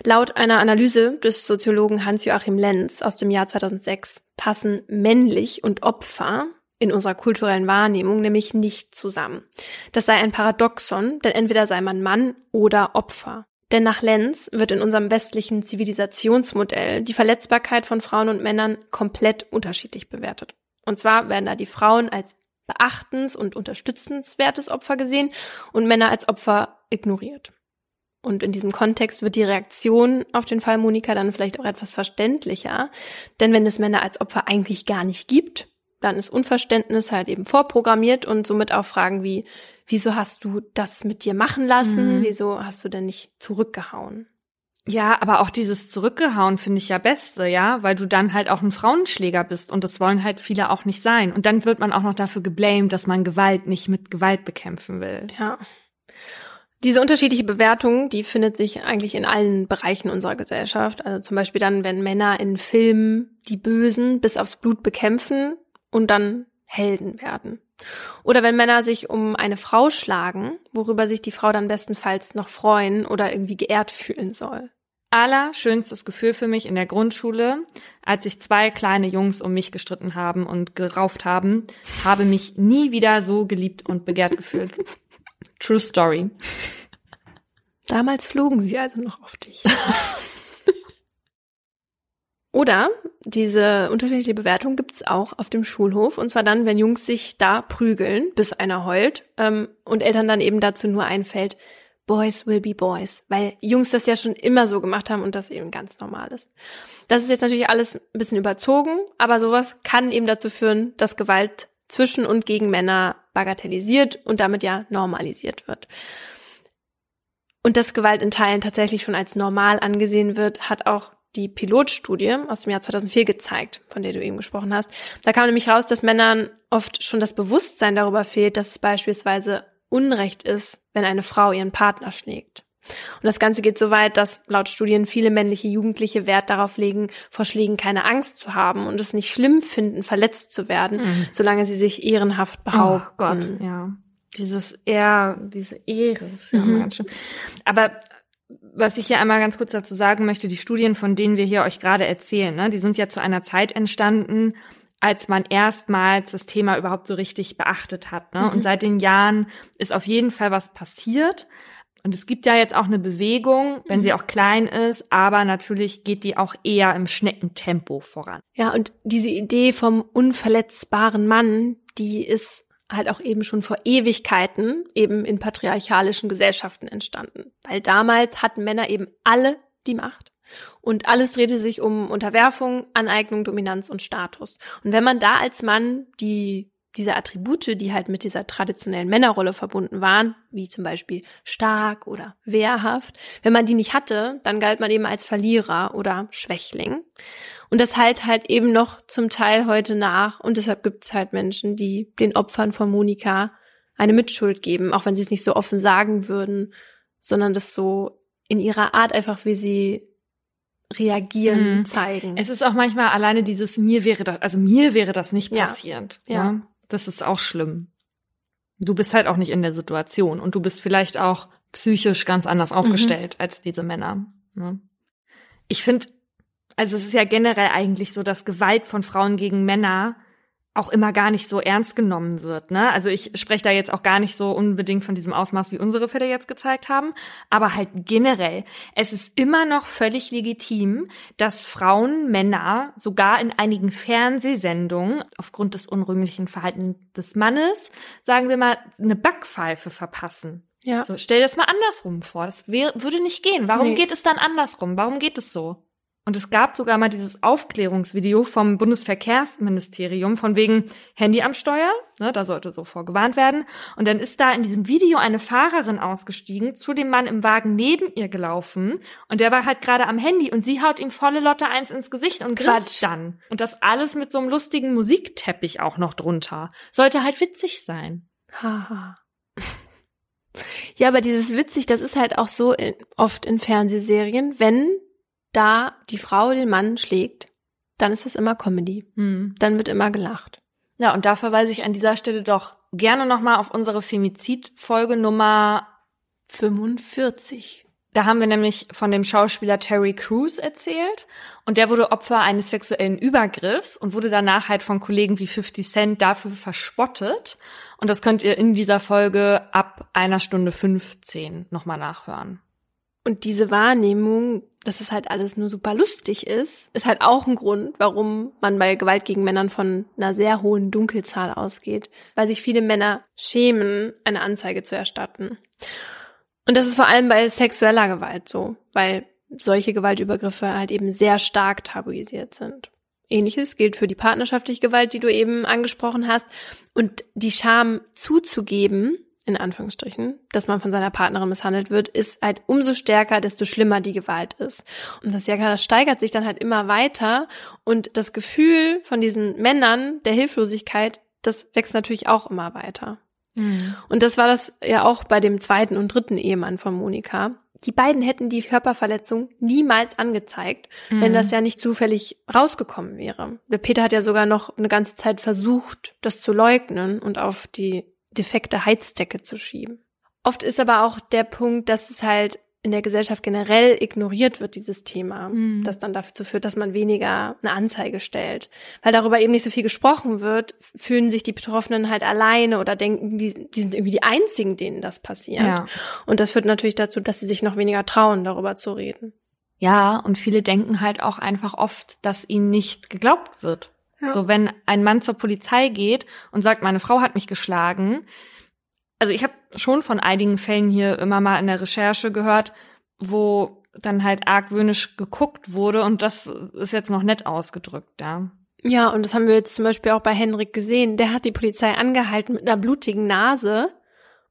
Laut einer Analyse des Soziologen Hans-Joachim Lenz aus dem Jahr 2006 passen männlich und Opfer in unserer kulturellen Wahrnehmung nämlich nicht zusammen. Das sei ein Paradoxon, denn entweder sei man Mann oder Opfer. Denn nach Lenz wird in unserem westlichen Zivilisationsmodell die Verletzbarkeit von Frauen und Männern komplett unterschiedlich bewertet. Und zwar werden da die Frauen als beachtens- und unterstützenswertes Opfer gesehen und Männer als Opfer ignoriert. Und in diesem Kontext wird die Reaktion auf den Fall Monika dann vielleicht auch etwas verständlicher. Denn wenn es Männer als Opfer eigentlich gar nicht gibt, dann ist Unverständnis halt eben vorprogrammiert und somit auch Fragen wie, wieso hast du das mit dir machen lassen? Mhm. Wieso hast du denn nicht zurückgehauen? Ja, aber auch dieses Zurückgehauen finde ich ja beste, ja, weil du dann halt auch ein Frauenschläger bist und das wollen halt viele auch nicht sein. Und dann wird man auch noch dafür geblamed, dass man Gewalt nicht mit Gewalt bekämpfen will. Ja. Diese unterschiedliche Bewertung, die findet sich eigentlich in allen Bereichen unserer Gesellschaft. Also zum Beispiel dann, wenn Männer in Filmen die Bösen bis aufs Blut bekämpfen und dann Helden werden. Oder wenn Männer sich um eine Frau schlagen, worüber sich die Frau dann bestenfalls noch freuen oder irgendwie geehrt fühlen soll. Allerschönstes Gefühl für mich in der Grundschule, als sich zwei kleine Jungs um mich gestritten haben und gerauft haben, habe mich nie wieder so geliebt und begehrt gefühlt. True Story. Damals flogen sie also noch auf dich. Oder diese unterschiedliche Bewertung gibt's auch auf dem Schulhof. Und zwar dann, wenn Jungs sich da prügeln, bis einer heult ähm, und Eltern dann eben dazu nur einfällt, Boys will be Boys, weil Jungs das ja schon immer so gemacht haben und das eben ganz normal ist. Das ist jetzt natürlich alles ein bisschen überzogen, aber sowas kann eben dazu führen, dass Gewalt zwischen und gegen Männer bagatellisiert und damit ja normalisiert wird. Und dass Gewalt in Teilen tatsächlich schon als normal angesehen wird, hat auch die Pilotstudie aus dem Jahr 2004 gezeigt, von der du eben gesprochen hast. Da kam nämlich raus, dass Männern oft schon das Bewusstsein darüber fehlt, dass es beispielsweise Unrecht ist, wenn eine Frau ihren Partner schlägt. Und das Ganze geht so weit, dass laut Studien viele männliche Jugendliche Wert darauf legen, vor Schlägen keine Angst zu haben und es nicht schlimm finden, verletzt zu werden, mhm. solange sie sich ehrenhaft behaupten. Oh Gott, ja. Dieses Ehr, diese Ehre ist ja mhm. ganz schön. Aber was ich hier einmal ganz kurz dazu sagen möchte, die Studien, von denen wir hier euch gerade erzählen, ne, die sind ja zu einer Zeit entstanden, als man erstmals das Thema überhaupt so richtig beachtet hat. Ne? Mhm. Und seit den Jahren ist auf jeden Fall was passiert. Und es gibt ja jetzt auch eine Bewegung, wenn mhm. sie auch klein ist, aber natürlich geht die auch eher im Schneckentempo voran. Ja, und diese Idee vom unverletzbaren Mann, die ist halt auch eben schon vor Ewigkeiten eben in patriarchalischen Gesellschaften entstanden. Weil damals hatten Männer eben alle die Macht. Und alles drehte sich um Unterwerfung, Aneignung, Dominanz und Status. Und wenn man da als Mann die diese Attribute, die halt mit dieser traditionellen Männerrolle verbunden waren, wie zum Beispiel stark oder wehrhaft, wenn man die nicht hatte, dann galt man eben als Verlierer oder Schwächling. Und das halt halt eben noch zum Teil heute nach. Und deshalb gibt es halt Menschen, die den Opfern von Monika eine Mitschuld geben, auch wenn sie es nicht so offen sagen würden, sondern das so in ihrer Art einfach, wie sie reagieren, mhm. zeigen. Es ist auch manchmal alleine dieses mir wäre das, also mir wäre das nicht passiert. Ja. ja. Ne? Das ist auch schlimm. Du bist halt auch nicht in der Situation und du bist vielleicht auch psychisch ganz anders mhm. aufgestellt mhm. als diese Männer. Ne? Ich finde, also es ist ja generell eigentlich so, dass Gewalt von Frauen gegen Männer auch immer gar nicht so ernst genommen wird. Ne? Also ich spreche da jetzt auch gar nicht so unbedingt von diesem Ausmaß, wie unsere Fälle jetzt gezeigt haben, aber halt generell. Es ist immer noch völlig legitim, dass Frauen, Männer, sogar in einigen Fernsehsendungen aufgrund des unrühmlichen Verhaltens des Mannes, sagen wir mal, eine Backpfeife verpassen. Ja. So, stell dir das mal andersrum vor. Das wär, würde nicht gehen. Warum nee. geht es dann andersrum? Warum geht es so? Und es gab sogar mal dieses Aufklärungsvideo vom Bundesverkehrsministerium von wegen Handy am Steuer, ne, da sollte so vorgewarnt werden. Und dann ist da in diesem Video eine Fahrerin ausgestiegen, zu dem Mann im Wagen neben ihr gelaufen und der war halt gerade am Handy und sie haut ihm volle Lotte eins ins Gesicht und grinst dann. Und das alles mit so einem lustigen Musikteppich auch noch drunter. Sollte halt witzig sein. Haha. Ja, aber dieses witzig, das ist halt auch so in, oft in Fernsehserien, wenn da die Frau den Mann schlägt, dann ist das immer Comedy. Hm. Dann wird immer gelacht. Ja, und da verweise ich an dieser Stelle doch gerne nochmal auf unsere Femizid-Folge Nummer 45. Da haben wir nämlich von dem Schauspieler Terry Crews erzählt und der wurde Opfer eines sexuellen Übergriffs und wurde danach halt von Kollegen wie 50 Cent dafür verspottet. Und das könnt ihr in dieser Folge ab einer Stunde 15 nochmal nachhören. Und diese Wahrnehmung, dass es halt alles nur super lustig ist, ist halt auch ein Grund, warum man bei Gewalt gegen Männern von einer sehr hohen Dunkelzahl ausgeht, weil sich viele Männer schämen, eine Anzeige zu erstatten. Und das ist vor allem bei sexueller Gewalt so, weil solche Gewaltübergriffe halt eben sehr stark tabuisiert sind. Ähnliches gilt für die partnerschaftliche Gewalt, die du eben angesprochen hast. Und die Scham zuzugeben, in Anführungsstrichen, dass man von seiner Partnerin misshandelt wird, ist halt umso stärker, desto schlimmer die Gewalt ist. Und das, ja, das steigert sich dann halt immer weiter und das Gefühl von diesen Männern der Hilflosigkeit, das wächst natürlich auch immer weiter. Mhm. Und das war das ja auch bei dem zweiten und dritten Ehemann von Monika. Die beiden hätten die Körperverletzung niemals angezeigt, mhm. wenn das ja nicht zufällig rausgekommen wäre. Der Peter hat ja sogar noch eine ganze Zeit versucht, das zu leugnen und auf die defekte Heizdecke zu schieben. Oft ist aber auch der Punkt, dass es halt in der Gesellschaft generell ignoriert wird, dieses Thema, mhm. das dann dazu führt, dass man weniger eine Anzeige stellt. Weil darüber eben nicht so viel gesprochen wird, fühlen sich die Betroffenen halt alleine oder denken, die, die sind irgendwie die Einzigen, denen das passiert. Ja. Und das führt natürlich dazu, dass sie sich noch weniger trauen, darüber zu reden. Ja, und viele denken halt auch einfach oft, dass ihnen nicht geglaubt wird. Ja. So, wenn ein Mann zur Polizei geht und sagt, meine Frau hat mich geschlagen. Also ich habe schon von einigen Fällen hier immer mal in der Recherche gehört, wo dann halt argwöhnisch geguckt wurde und das ist jetzt noch nett ausgedrückt, ja. Ja, und das haben wir jetzt zum Beispiel auch bei Henrik gesehen. Der hat die Polizei angehalten mit einer blutigen Nase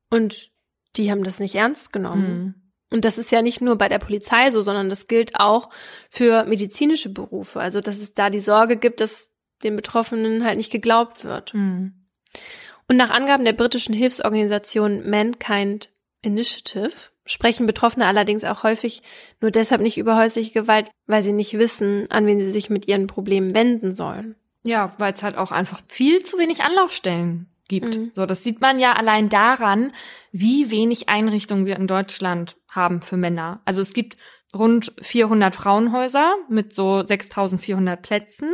und die haben das nicht ernst genommen. Mhm. Und das ist ja nicht nur bei der Polizei so, sondern das gilt auch für medizinische Berufe. Also, dass es da die Sorge gibt, dass den Betroffenen halt nicht geglaubt wird. Mhm. Und nach Angaben der britischen Hilfsorganisation Mankind Initiative sprechen Betroffene allerdings auch häufig nur deshalb nicht über häusliche Gewalt, weil sie nicht wissen, an wen sie sich mit ihren Problemen wenden sollen. Ja, weil es halt auch einfach viel zu wenig Anlaufstellen gibt. Mhm. So, das sieht man ja allein daran, wie wenig Einrichtungen wir in Deutschland haben für Männer. Also es gibt rund 400 Frauenhäuser mit so 6400 Plätzen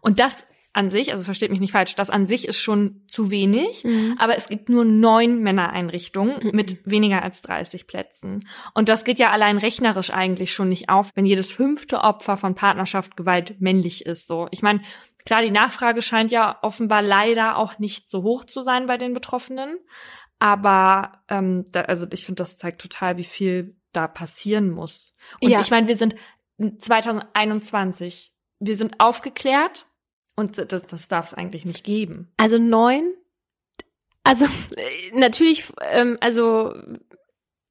und das an sich, also versteht mich nicht falsch, das an sich ist schon zu wenig, mhm. aber es gibt nur neun Männereinrichtungen mhm. mit weniger als 30 Plätzen. Und das geht ja allein rechnerisch eigentlich schon nicht auf, wenn jedes fünfte Opfer von Partnerschaft Gewalt männlich ist. So, ich meine, klar, die Nachfrage scheint ja offenbar leider auch nicht so hoch zu sein bei den Betroffenen, aber ähm, da, also ich finde, das zeigt total, wie viel da passieren muss. Und ja. ich meine, wir sind 2021, wir sind aufgeklärt und das, das darf es eigentlich nicht geben. Also neun? Also natürlich, ähm, also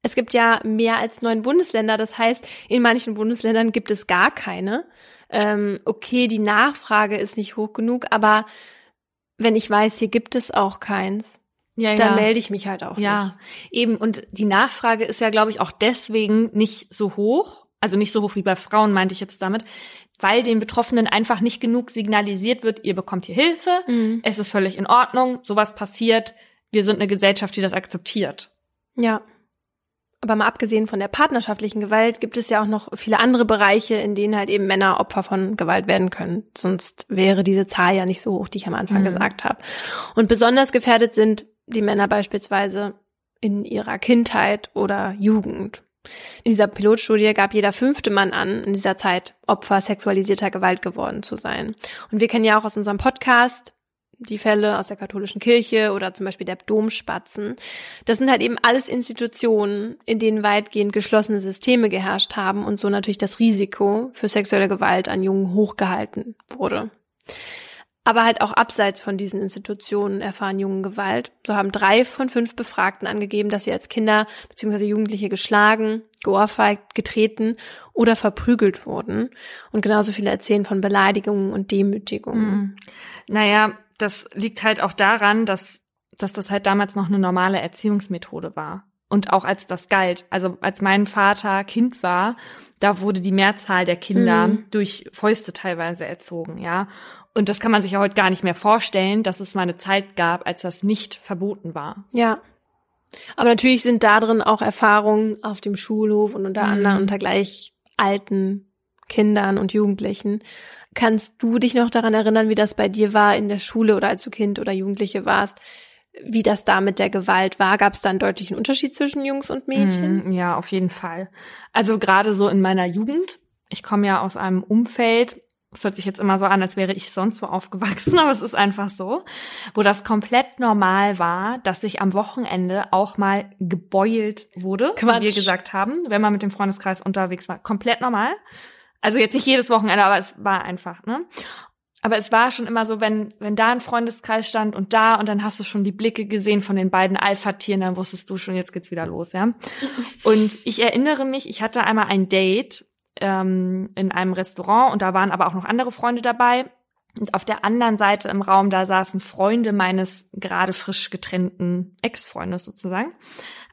es gibt ja mehr als neun Bundesländer. Das heißt, in manchen Bundesländern gibt es gar keine. Ähm, okay, die Nachfrage ist nicht hoch genug, aber wenn ich weiß, hier gibt es auch keins, ja, dann ja. melde ich mich halt auch ja, nicht. Ja, eben. Und die Nachfrage ist ja, glaube ich, auch deswegen nicht so hoch. Also nicht so hoch wie bei Frauen, meinte ich jetzt damit, weil den Betroffenen einfach nicht genug signalisiert wird, ihr bekommt hier Hilfe, mhm. es ist völlig in Ordnung, sowas passiert, wir sind eine Gesellschaft, die das akzeptiert. Ja. Aber mal abgesehen von der partnerschaftlichen Gewalt gibt es ja auch noch viele andere Bereiche, in denen halt eben Männer Opfer von Gewalt werden können. Sonst wäre diese Zahl ja nicht so hoch, die ich am Anfang mhm. gesagt habe. Und besonders gefährdet sind die Männer beispielsweise in ihrer Kindheit oder Jugend. In dieser Pilotstudie gab jeder fünfte Mann an, in dieser Zeit Opfer sexualisierter Gewalt geworden zu sein. Und wir kennen ja auch aus unserem Podcast die Fälle aus der katholischen Kirche oder zum Beispiel der Domspatzen. Das sind halt eben alles Institutionen, in denen weitgehend geschlossene Systeme geherrscht haben und so natürlich das Risiko für sexuelle Gewalt an Jungen hochgehalten wurde. Aber halt auch abseits von diesen Institutionen erfahren Jungen Gewalt. So haben drei von fünf Befragten angegeben, dass sie als Kinder bzw. Jugendliche geschlagen, geohrfeigt, getreten oder verprügelt wurden. Und genauso viele erzählen von Beleidigungen und Demütigungen. Mhm. Naja, das liegt halt auch daran, dass, dass das halt damals noch eine normale Erziehungsmethode war. Und auch als das galt. Also als mein Vater Kind war, da wurde die Mehrzahl der Kinder mhm. durch Fäuste teilweise erzogen, ja. Und das kann man sich ja heute gar nicht mehr vorstellen, dass es mal eine Zeit gab, als das nicht verboten war. Ja. Aber natürlich sind da drin auch Erfahrungen auf dem Schulhof und unter mhm. anderem unter gleich alten Kindern und Jugendlichen. Kannst du dich noch daran erinnern, wie das bei dir war in der Schule oder als du Kind oder Jugendliche warst? Wie das da mit der Gewalt war? Gab es da einen deutlichen Unterschied zwischen Jungs und Mädchen? Mhm, ja, auf jeden Fall. Also gerade so in meiner Jugend. Ich komme ja aus einem Umfeld, es hört sich jetzt immer so an, als wäre ich sonst wo aufgewachsen, aber es ist einfach so, wo das komplett normal war, dass sich am Wochenende auch mal gebeult wurde, Quatsch. wie wir gesagt haben, wenn man mit dem Freundeskreis unterwegs war. Komplett normal. Also jetzt nicht jedes Wochenende, aber es war einfach, ne? Aber es war schon immer so, wenn, wenn da ein Freundeskreis stand und da und dann hast du schon die Blicke gesehen von den beiden Alpha-Tieren, dann wusstest du schon, jetzt geht's wieder los, ja. Und ich erinnere mich, ich hatte einmal ein Date ähm, in einem Restaurant und da waren aber auch noch andere Freunde dabei. Und auf der anderen Seite im Raum, da saßen Freunde meines gerade frisch getrennten Ex-Freundes sozusagen.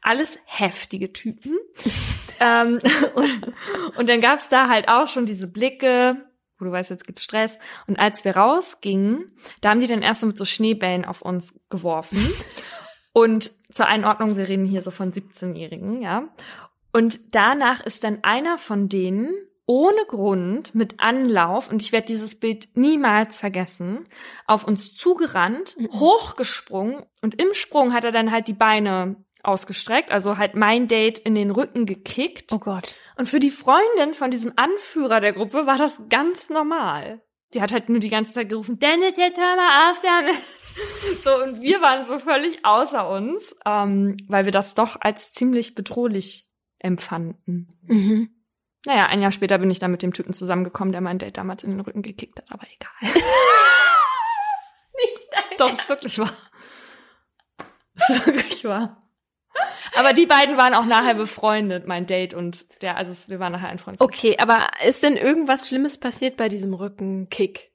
Alles heftige Typen. ähm, und, und dann gab's da halt auch schon diese Blicke, wo du weißt, jetzt gibt's Stress. Und als wir rausgingen, da haben die dann erst so mit so Schneebällen auf uns geworfen. Und zur Einordnung, wir reden hier so von 17-Jährigen, ja. Und danach ist dann einer von denen ohne Grund mit Anlauf, und ich werde dieses Bild niemals vergessen, auf uns zugerannt, mhm. hochgesprungen und im Sprung hat er dann halt die Beine ausgestreckt, also halt mein Date in den Rücken gekickt. Oh Gott. Und für die Freundin von diesem Anführer der Gruppe war das ganz normal. Die hat halt nur die ganze Zeit gerufen, Dennis, jetzt hör mal auf damit. So, und wir waren so völlig außer uns, ähm, weil wir das doch als ziemlich bedrohlich empfanden. Mhm. Naja, ein Jahr später bin ich dann mit dem Typen zusammengekommen, der mein Date damals in den Rücken gekickt hat, aber egal. Nicht dein Doch, ist wirklich wahr. Ist wirklich wahr. Aber die beiden waren auch nachher befreundet, mein Date und der, also wir waren nachher ein Freund. Okay, aber ist denn irgendwas Schlimmes passiert bei diesem Rückenkick?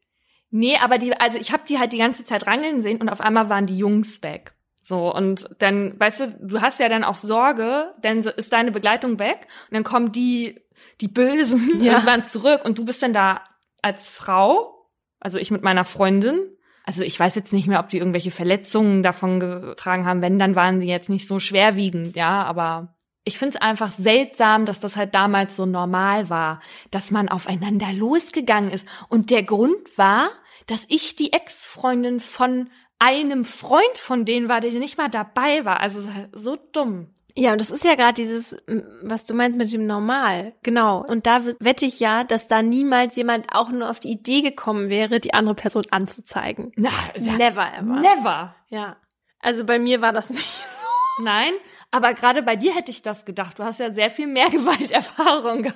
Nee, aber die, also ich habe die halt die ganze Zeit rangeln sehen und auf einmal waren die Jungs weg. So, und dann, weißt du, du hast ja dann auch Sorge, denn so ist deine Begleitung weg und dann kommen die, die Bösen Ja. irgendwann zurück und du bist dann da als Frau, also ich mit meiner Freundin. Also ich weiß jetzt nicht mehr, ob die irgendwelche Verletzungen davon getragen haben. Wenn, dann waren die jetzt nicht so schwerwiegend, ja, aber ich find's einfach seltsam, dass das halt damals so normal war, dass man aufeinander losgegangen ist. Und der Grund war, dass ich die Ex-Freundin von einem Freund von denen war, der nicht mal dabei war. Also so dumm. Ja, und das ist ja gerade dieses, was du meinst mit dem Normal. Genau. Und da wette ich ja, dass da niemals jemand auch nur auf die Idee gekommen wäre, die andere Person anzuzeigen. Na, Never ever. never. Ja. Also bei mir war das nicht so. Nein, aber gerade bei dir hätte ich das gedacht. Du hast ja sehr viel mehr Gewalterfahrung ge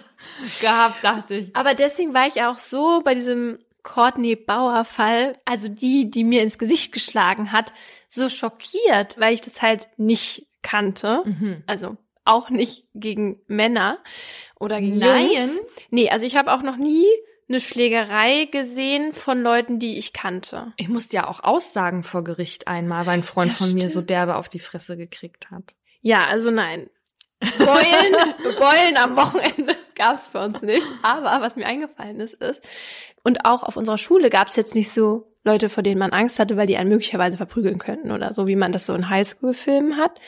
gehabt, dachte ich. Aber deswegen war ich auch so bei diesem Courtney Bauer Fall, also die, die mir ins Gesicht geschlagen hat, so schockiert, weil ich das halt nicht kannte. Mhm. Also auch nicht gegen Männer oder gegen Nein? Jungs. Nee, also ich habe auch noch nie eine Schlägerei gesehen von Leuten, die ich kannte. Ich musste ja auch aussagen vor Gericht einmal, weil ein Freund Ja, von mir stimmt. so derbe auf die Fresse gekriegt hat. Ja, also nein. Beulen, Beulen am Wochenende gab's für uns nicht. Aber was mir eingefallen ist, ist, und auch auf unserer Schule gab's jetzt nicht so Leute, vor denen man Angst hatte, weil die einen möglicherweise verprügeln könnten oder so, wie man das so in Highschool-Filmen hat.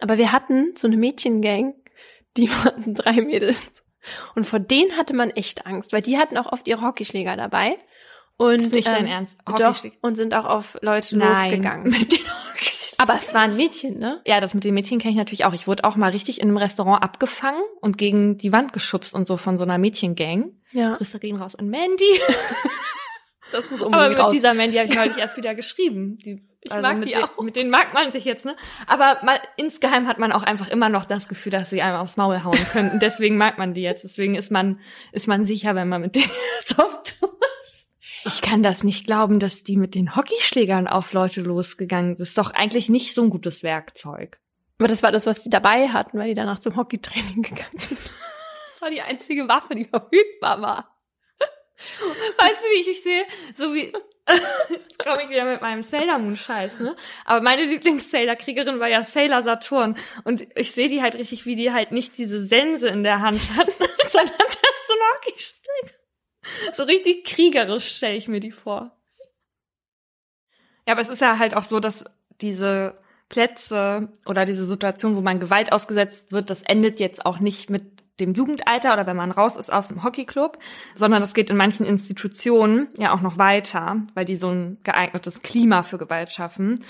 Aber wir hatten so eine Mädchengang, die waren drei Mädels. Und vor denen hatte man echt Angst, weil die hatten auch oft ihre Hockeyschläger dabei. Und, nicht dein ähm, Ernst. Doch, und sind auch auf Leute Nein. losgegangen. Aber es waren Mädchen, ne? Ja, das mit den Mädchen kenne ich natürlich auch. Ich wurde auch mal richtig in einem Restaurant abgefangen und gegen die Wand geschubst und so von so einer Mädchengang. Ja. Grüße gehen raus an Mandy. Das muss Aber mit dieser Mandy habe ich neulich erst wieder geschrieben. Die, Ich also mag die den, auch. Mit denen mag man sich jetzt, ne? Aber mal, insgeheim hat man auch einfach immer noch das Gefühl, dass sie einem aufs Maul hauen könnten. Deswegen mag man die jetzt. Deswegen ist man, ist man sicher, wenn man mit denen jetzt auftut. Ich kann das nicht glauben, dass die mit den Hockeyschlägern auf Leute losgegangen sind. Das ist doch eigentlich nicht so ein gutes Werkzeug. Aber das war das, was die dabei hatten, weil die danach zum Hockeytraining gegangen sind. Das war die einzige Waffe, die verfügbar war. Weißt du, wie ich ich sehe? So wie, jetzt komme ich wieder mit meinem Sailor Moon Scheiß, ne? Aber meine Lieblings-Sailor-Kriegerin war ja Sailor Saturn. Und ich sehe die halt richtig, wie die halt nicht diese Sense in der Hand hat, sondern das so ein Hockeystick. So richtig kriegerisch stelle ich mir die vor. Ja, aber es ist ja halt auch so, dass diese Plätze oder diese Situation, wo man Gewalt ausgesetzt wird, das endet jetzt auch nicht mit dem Jugendalter oder wenn man raus ist aus dem Hockeyclub, sondern das geht in manchen Institutionen ja auch noch weiter, weil die so ein geeignetes Klima für Gewalt schaffen.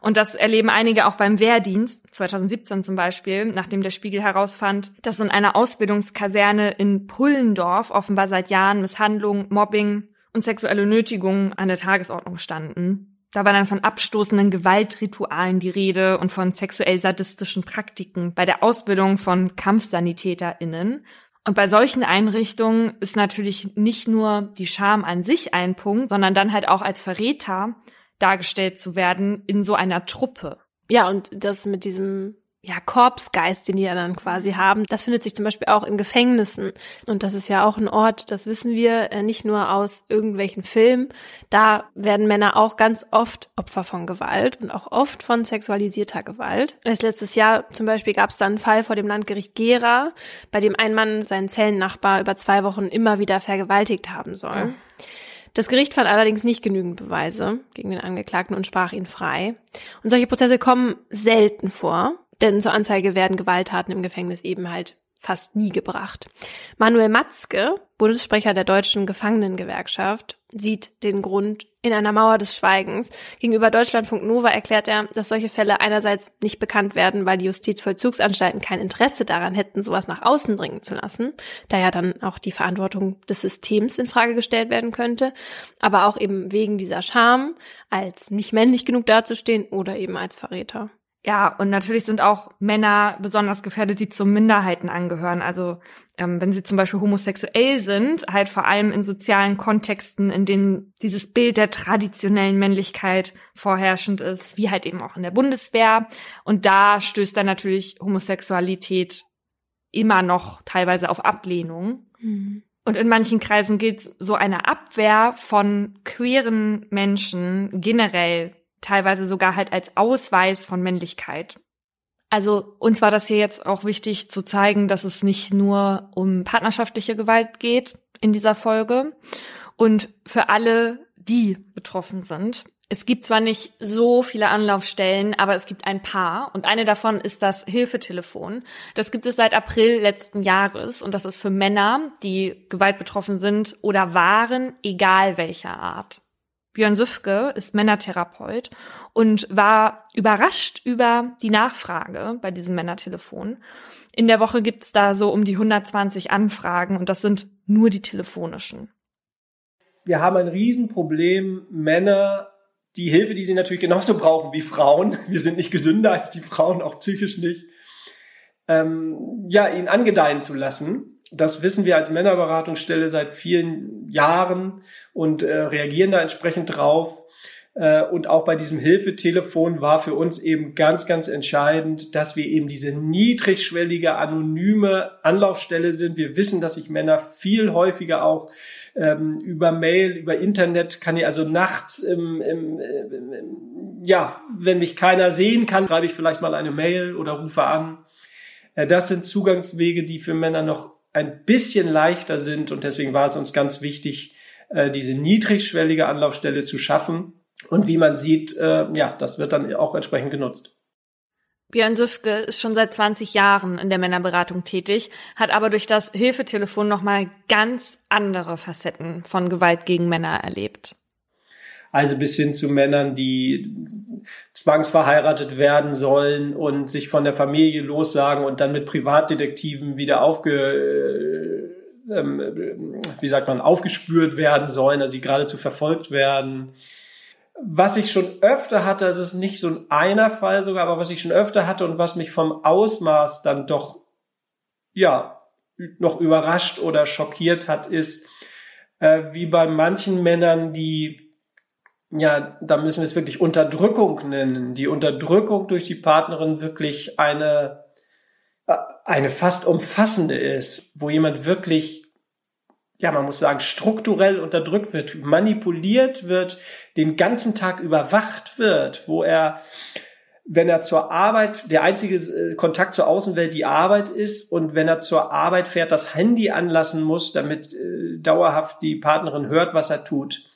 Und das erleben einige auch beim Wehrdienst, 2017 zum Beispiel, nachdem der Spiegel herausfand, dass in einer Ausbildungskaserne in Pullendorf offenbar seit Jahren Misshandlung, Mobbing und sexuelle Nötigungen an der Tagesordnung standen. Da war dann von abstoßenden Gewaltritualen die Rede und von sexuell sadistischen Praktiken bei der Ausbildung von KampfsanitäterInnen. Und bei solchen Einrichtungen ist natürlich nicht nur die Scham an sich ein Punkt, sondern dann halt auch als Verräter dargestellt zu werden in so einer Truppe. Ja, und das mit diesem ja, Korpsgeist, den die ja dann quasi haben, das findet sich zum Beispiel auch in Gefängnissen. Und das ist ja auch ein Ort, das wissen wir äh, nicht nur aus irgendwelchen Filmen. Da werden Männer auch ganz oft Opfer von Gewalt und auch oft von sexualisierter Gewalt. Erst letztes Jahr zum Beispiel gab es dann einen Fall vor dem Landgericht Gera, bei dem ein Mann seinen Zellennachbar über zwei Wochen immer wieder vergewaltigt haben soll. Ja. Das Gericht fand allerdings nicht genügend Beweise gegen den Angeklagten und sprach ihn frei. Und solche Prozesse kommen selten vor, denn zur Anzeige werden Gewalttaten im Gefängnis eben halt fast nie gebracht. Manuel Matzke, Bundessprecher der deutschen Gefangenengewerkschaft, sieht den Grund in einer Mauer des Schweigens. Gegenüber Deutschlandfunk Nova erklärt er, dass solche Fälle einerseits nicht bekannt werden, weil die Justizvollzugsanstalten kein Interesse daran hätten, sowas nach außen dringen zu lassen, da ja dann auch die Verantwortung des Systems in Frage gestellt werden könnte, aber auch eben wegen dieser Scham, als nicht männlich genug dazustehen oder eben als Verräter. Ja, und natürlich sind auch Männer besonders gefährdet, die zu Minderheiten angehören. Also ähm, wenn sie zum Beispiel homosexuell sind, halt vor allem in sozialen Kontexten, in denen dieses Bild der traditionellen Männlichkeit vorherrschend ist, wie halt eben auch in der Bundeswehr. Und da stößt dann natürlich Homosexualität immer noch teilweise auf Ablehnung. Mhm. Und in manchen Kreisen gilt so eine Abwehr von queeren Menschen generell teilweise sogar halt als Ausweis von Männlichkeit. Also uns war das hier jetzt auch wichtig zu zeigen, dass es nicht nur um partnerschaftliche Gewalt geht in dieser Folge und für alle, die betroffen sind. Es gibt zwar nicht so viele Anlaufstellen, aber es gibt ein paar und eine davon ist das Hilfetelefon. Das gibt es seit April letzten Jahres und das ist für Männer, die Gewalt betroffen sind oder waren, egal welcher Art. Björn Süfke ist Männertherapeut und war überrascht über die Nachfrage bei diesem Männertelefon. In der Woche gibt's da so um die 120 Anfragen und das sind nur die telefonischen. Wir haben ein Riesenproblem, Männer, die Hilfe, die sie natürlich genauso brauchen wie Frauen. Wir sind nicht gesünder als die Frauen, auch psychisch nicht. Ähm, ja, ihn angedeihen zu lassen das wissen wir als Männerberatungsstelle seit vielen Jahren und äh, reagieren da entsprechend drauf. Äh, und auch bei diesem Hilfetelefon war für uns eben ganz, ganz entscheidend, dass wir eben diese niedrigschwellige, anonyme Anlaufstelle sind. Wir wissen, dass sich Männer viel häufiger auch ähm, über Mail, über Internet, kann ich also nachts, im, im, im, ja, wenn mich keiner sehen kann, schreibe ich vielleicht mal eine Mail oder rufe an. Äh, das sind Zugangswege, die für Männer noch ein bisschen leichter sind und deswegen war es uns ganz wichtig, äh, diese niedrigschwellige Anlaufstelle zu schaffen. Und wie man sieht, äh, ja, das wird dann auch entsprechend genutzt. Björn Süfke ist schon seit 20 Jahren in der Männerberatung tätig, hat aber durch das Hilfetelefon nochmal ganz andere Facetten von Gewalt gegen Männer erlebt. Also bis hin zu Männern, die zwangsverheiratet werden sollen und sich von der Familie lossagen und dann mit Privatdetektiven wieder aufge, äh, ähm, wie sagt man, aufgespürt werden sollen, also sie geradezu verfolgt werden. Was ich schon öfter hatte, also es ist nicht so ein einer Fall sogar, aber was ich schon öfter hatte und was mich vom Ausmaß dann doch, ja, noch überrascht oder schockiert hat, ist, äh, wie bei manchen Männern, die ja, da müssen wir es wirklich Unterdrückung nennen. Die Unterdrückung durch die Partnerin wirklich eine, äh, eine fast umfassende ist, wo jemand wirklich, ja, man muss sagen, strukturell unterdrückt wird, manipuliert wird, den ganzen Tag überwacht wird, wo er, wenn er zur Arbeit, der einzige äh, Kontakt zur Außenwelt die Arbeit ist und wenn er zur Arbeit fährt, das Handy anlassen muss, damit äh, dauerhaft die Partnerin hört, was er tut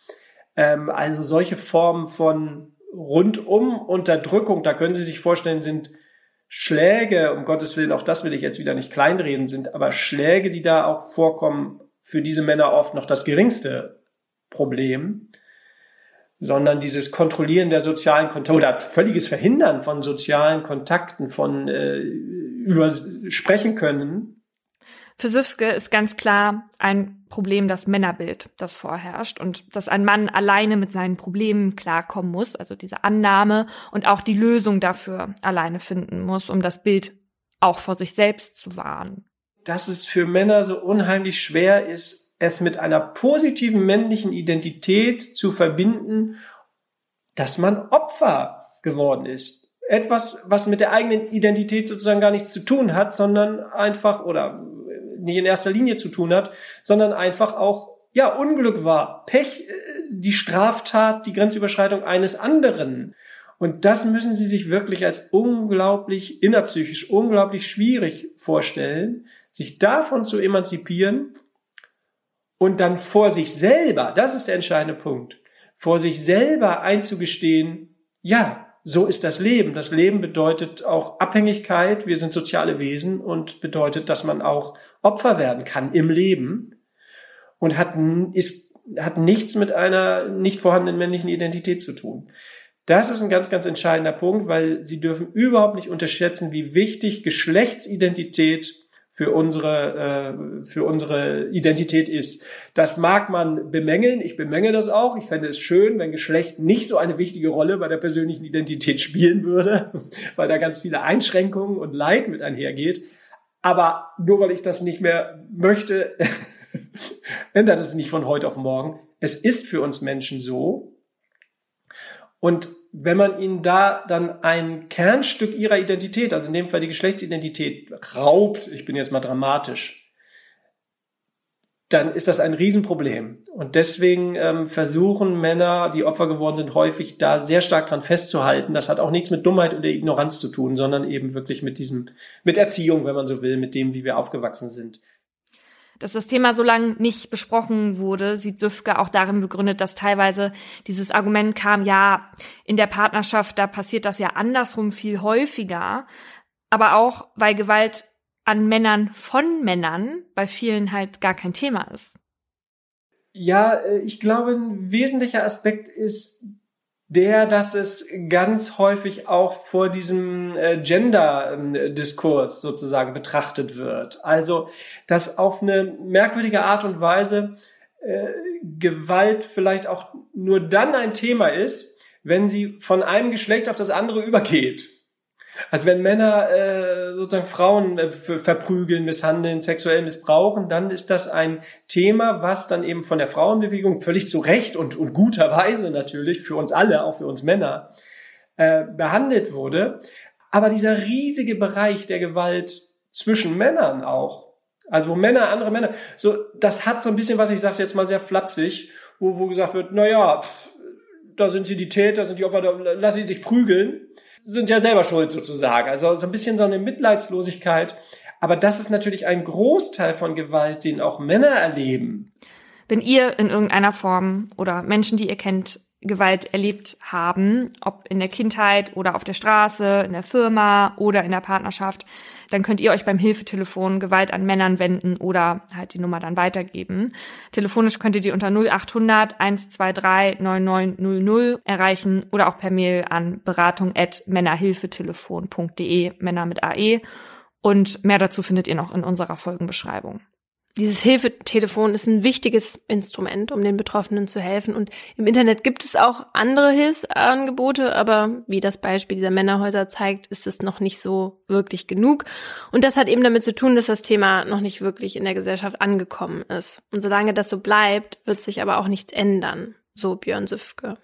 ähm, also solche Formen von rundum Unterdrückung, da können Sie sich vorstellen, sind Schläge, um Gottes Willen, auch das will ich jetzt wieder nicht kleinreden, sind aber Schläge, die da auch vorkommen, für diese Männer oft noch das geringste Problem, sondern dieses Kontrollieren der sozialen Kontakte oder völliges Verhindern von sozialen Kontakten, von äh, über sprechen können, für Süfke ist ganz klar ein Problem das Männerbild, das vorherrscht und dass ein Mann alleine mit seinen Problemen klarkommen muss, also diese Annahme und auch die Lösung dafür alleine finden muss, um das Bild auch vor sich selbst zu wahren. Dass es für Männer so unheimlich schwer ist, es mit einer positiven männlichen Identität zu verbinden, dass man Opfer geworden ist. Etwas, was mit der eigenen Identität sozusagen gar nichts zu tun hat, sondern einfach oder nicht in erster Linie zu tun hat, sondern einfach auch ja Unglück war, Pech, äh, die Straftat, die Grenzüberschreitung eines anderen. Und das müssen Sie sich wirklich als unglaublich innerpsychisch, unglaublich schwierig vorstellen, sich davon zu emanzipieren und dann vor sich selber, das ist der entscheidende Punkt, vor sich selber einzugestehen, ja, so ist das Leben. Das Leben bedeutet auch Abhängigkeit. Wir sind soziale Wesen und bedeutet, dass man auch Opfer werden kann im Leben und hat, ist, hat nichts mit einer nicht vorhandenen männlichen Identität zu tun. Das ist ein ganz, ganz entscheidender Punkt, weil Sie dürfen überhaupt nicht unterschätzen, wie wichtig Geschlechtsidentität für unsere, äh, für unsere Identität ist. Das mag man bemängeln, ich bemängel das auch. Ich fände es schön, wenn Geschlecht nicht so eine wichtige Rolle bei der persönlichen Identität spielen würde, weil da ganz viele Einschränkungen und Leid mit einhergeht. Aber nur weil ich das nicht mehr möchte, ändert es nicht von heute auf morgen. Es ist für uns Menschen so. Und wenn man ihnen da dann ein Kernstück ihrer Identität, also in dem Fall die Geschlechtsidentität, raubt, ich bin jetzt mal dramatisch, dann ist das ein Riesenproblem. Und deswegen ähm, versuchen Männer, die Opfer geworden sind, häufig da sehr stark dran festzuhalten. Das hat auch nichts mit Dummheit oder Ignoranz zu tun, sondern eben wirklich mit diesem, mit Erziehung, wenn man so will, mit dem, wie wir aufgewachsen sind. Dass das Thema so lange nicht besprochen wurde, sieht Süfke auch darin begründet, dass teilweise dieses Argument kam, ja, in der Partnerschaft, da passiert das ja andersrum viel häufiger, aber auch, weil Gewalt an Männern von Männern bei vielen halt gar kein Thema ist. Ja, äh, ich glaube, ein wesentlicher Aspekt ist der, dass es ganz häufig auch vor diesem äh, Gender-Diskurs sozusagen betrachtet wird. Also, dass auf eine merkwürdige Art und Weise äh, Gewalt vielleicht auch nur dann ein Thema ist, wenn sie von einem Geschlecht auf das andere übergeht. Also wenn Männer äh, sozusagen Frauen äh, verprügeln, misshandeln, sexuell missbrauchen, dann ist das ein Thema, was dann eben von der Frauenbewegung völlig zu Recht und, und guterweise natürlich für uns alle, auch für uns Männer, äh, behandelt wurde. Aber dieser riesige Bereich der Gewalt zwischen Männern auch, also wo Männer andere Männer, so das hat so ein bisschen was, ich sage jetzt mal sehr flapsig, wo, wo gesagt wird, na ja, da sind sie die Täter, sind die Opfer, da lassen sie sich prügeln sind ja selber schuld sozusagen. Also so ein bisschen so eine Mitleidslosigkeit. Aber das ist natürlich ein Großteil von Gewalt, den auch Männer erleben. Wenn ihr in irgendeiner Form oder Menschen, die ihr kennt, Gewalt erlebt haben, ob in der Kindheit oder auf der Straße, in der Firma oder in der Partnerschaft, dann könnt ihr euch beim Hilfetelefon Gewalt an Männern wenden oder halt die Nummer dann weitergeben. Telefonisch könnt ihr die unter 0800 123 9900 erreichen oder auch per Mail an beratung at männerhilfetelefon.de, Männer mit AE. Und mehr dazu findet ihr noch in unserer Folgenbeschreibung dieses Hilfetelefon ist ein wichtiges Instrument, um den Betroffenen zu helfen. Und im Internet gibt es auch andere Hilfsangebote, aber wie das Beispiel dieser Männerhäuser zeigt, ist es noch nicht so wirklich genug. Und das hat eben damit zu tun, dass das Thema noch nicht wirklich in der Gesellschaft angekommen ist. Und solange das so bleibt, wird sich aber auch nichts ändern, so Björn Süfke.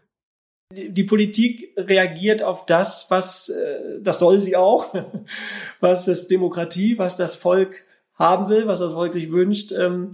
Die Politik reagiert auf das, was, äh, das soll sie auch, was das Demokratie, was das Volk haben will, was das Volk sich wünscht, ähm,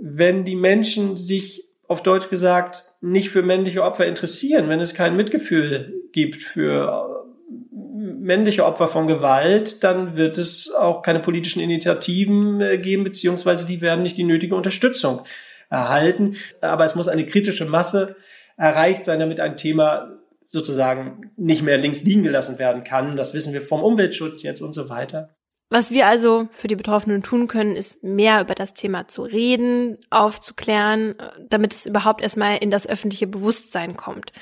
wenn die Menschen sich auf Deutsch gesagt nicht für männliche Opfer interessieren, wenn es kein Mitgefühl gibt für äh, männliche Opfer von Gewalt, dann wird es auch keine politischen Initiativen äh, geben, beziehungsweise die werden nicht die nötige Unterstützung erhalten. Aber es muss eine kritische Masse erreicht sein, damit ein Thema sozusagen nicht mehr links liegen gelassen werden kann. Das wissen wir vom Umweltschutz jetzt und so weiter. Was wir also für die Betroffenen tun können, ist mehr über das Thema zu reden, aufzuklären, damit es überhaupt erstmal in das öffentliche Bewusstsein kommt.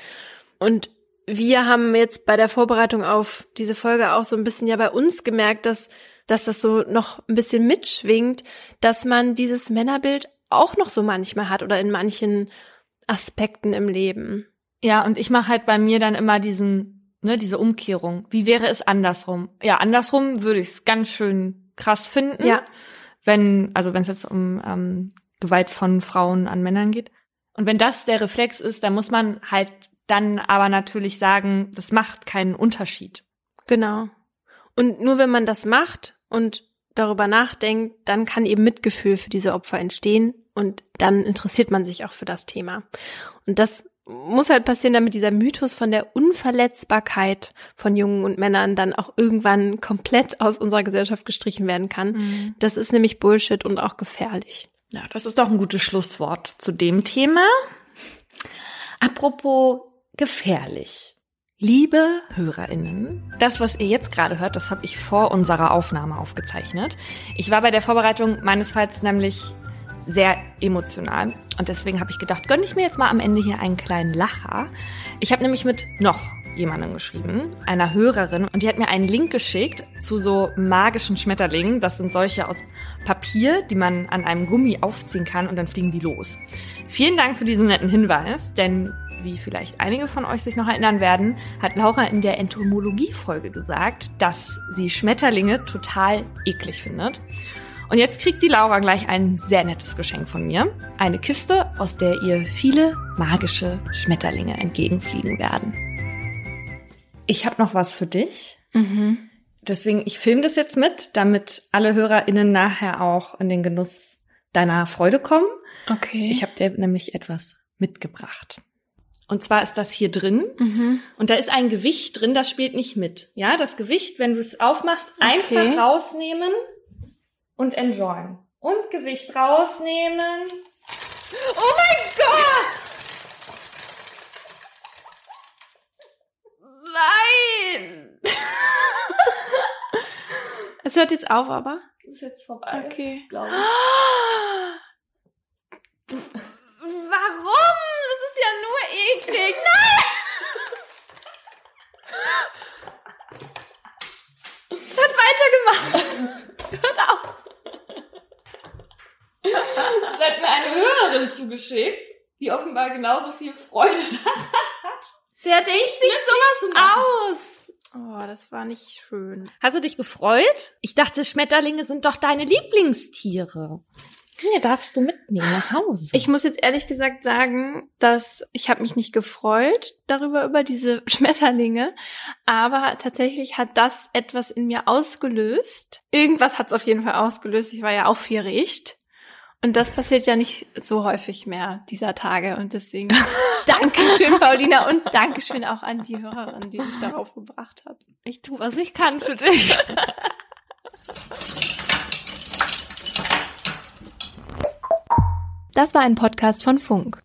Und wir haben jetzt bei der Vorbereitung auf diese Folge auch so ein bisschen ja bei uns gemerkt, dass, dass das so noch ein bisschen mitschwingt, dass man dieses Männerbild auch noch so manchmal hat oder in manchen Aspekten im Leben. Ja, und ich mache halt bei mir dann immer diesen ne, diese Umkehrung. Wie wäre es andersrum? Ja, andersrum würde ich es ganz schön krass finden. Ja. Wenn, also wenn es jetzt um ähm, Gewalt von Frauen an Männern geht. Und wenn das der Reflex ist, dann muss man halt dann aber natürlich sagen, das macht keinen Unterschied. Genau. Und nur wenn man das macht und darüber nachdenkt, dann kann eben Mitgefühl für diese Opfer entstehen und dann interessiert man sich auch für das Thema. Und das muss halt passieren, damit dieser Mythos von der Unverletzbarkeit von Jungen und Männern dann auch irgendwann komplett aus unserer Gesellschaft gestrichen werden kann. Mhm. Das ist nämlich Bullshit und auch gefährlich. Ja, das ist doch ein gutes Schlusswort zu dem Thema. Apropos gefährlich. Liebe Hörerinnen, das, was ihr jetzt gerade hört, das habe ich vor unserer Aufnahme aufgezeichnet. Ich war bei der Vorbereitung meines Falls nämlich sehr emotional und deswegen habe ich gedacht, gönne ich mir jetzt mal am Ende hier einen kleinen Lacher. Ich habe nämlich mit noch jemandem geschrieben, einer Hörerin, und die hat mir einen Link geschickt zu so magischen Schmetterlingen. Das sind solche aus Papier, die man an einem Gummi aufziehen kann und dann fliegen die los. Vielen Dank für diesen netten Hinweis, denn wie vielleicht einige von euch sich noch erinnern werden, hat Laura in der Entomologie-Folge gesagt, dass sie Schmetterlinge total eklig findet. Und jetzt kriegt die Laura gleich ein sehr nettes Geschenk von mir. Eine Kiste, aus der ihr viele magische Schmetterlinge entgegenfliegen werden. Ich habe noch was für dich. Mhm. Deswegen, ich filme das jetzt mit, damit alle HörerInnen nachher auch in den Genuss deiner Freude kommen. Okay. Ich habe dir nämlich etwas mitgebracht. Und zwar ist das hier drin. mhm. Und da ist ein Gewicht drin, das spielt nicht mit. Ja, das Gewicht, wenn du es aufmachst, einfach Okay. rausnehmen und enjoyen. Und Gewicht rausnehmen. Oh mein Gott! Nein! es hört jetzt auf, aber. Das ist jetzt vorbei. Okay. Glaube ich. Warum? Das ist ja nur eklig. Nein! Es hat weitergemacht. Hört auf. Das hat mir eine Hörerin zugeschickt, die offenbar genauso viel Freude daran hat. Der denkt sich sowas aus. Oh, das war nicht schön. Hast du dich gefreut? Ich dachte, Schmetterlinge sind doch deine Lieblingstiere. Hier darfst du mitnehmen nach Hause. Ich muss jetzt ehrlich gesagt sagen, dass ich habe mich nicht gefreut darüber über diese Schmetterlinge, aber tatsächlich hat das etwas in mir ausgelöst. Irgendwas hat es auf jeden Fall ausgelöst. Ich war ja aufgeregt. Und das passiert ja nicht so häufig mehr dieser Tage. Und deswegen Dankeschön, Paulina, und Dankeschön auch an die Hörerin, die sich darauf gebracht hat. ich tu, was ich kann für dich. Das war ein Podcast von Funk.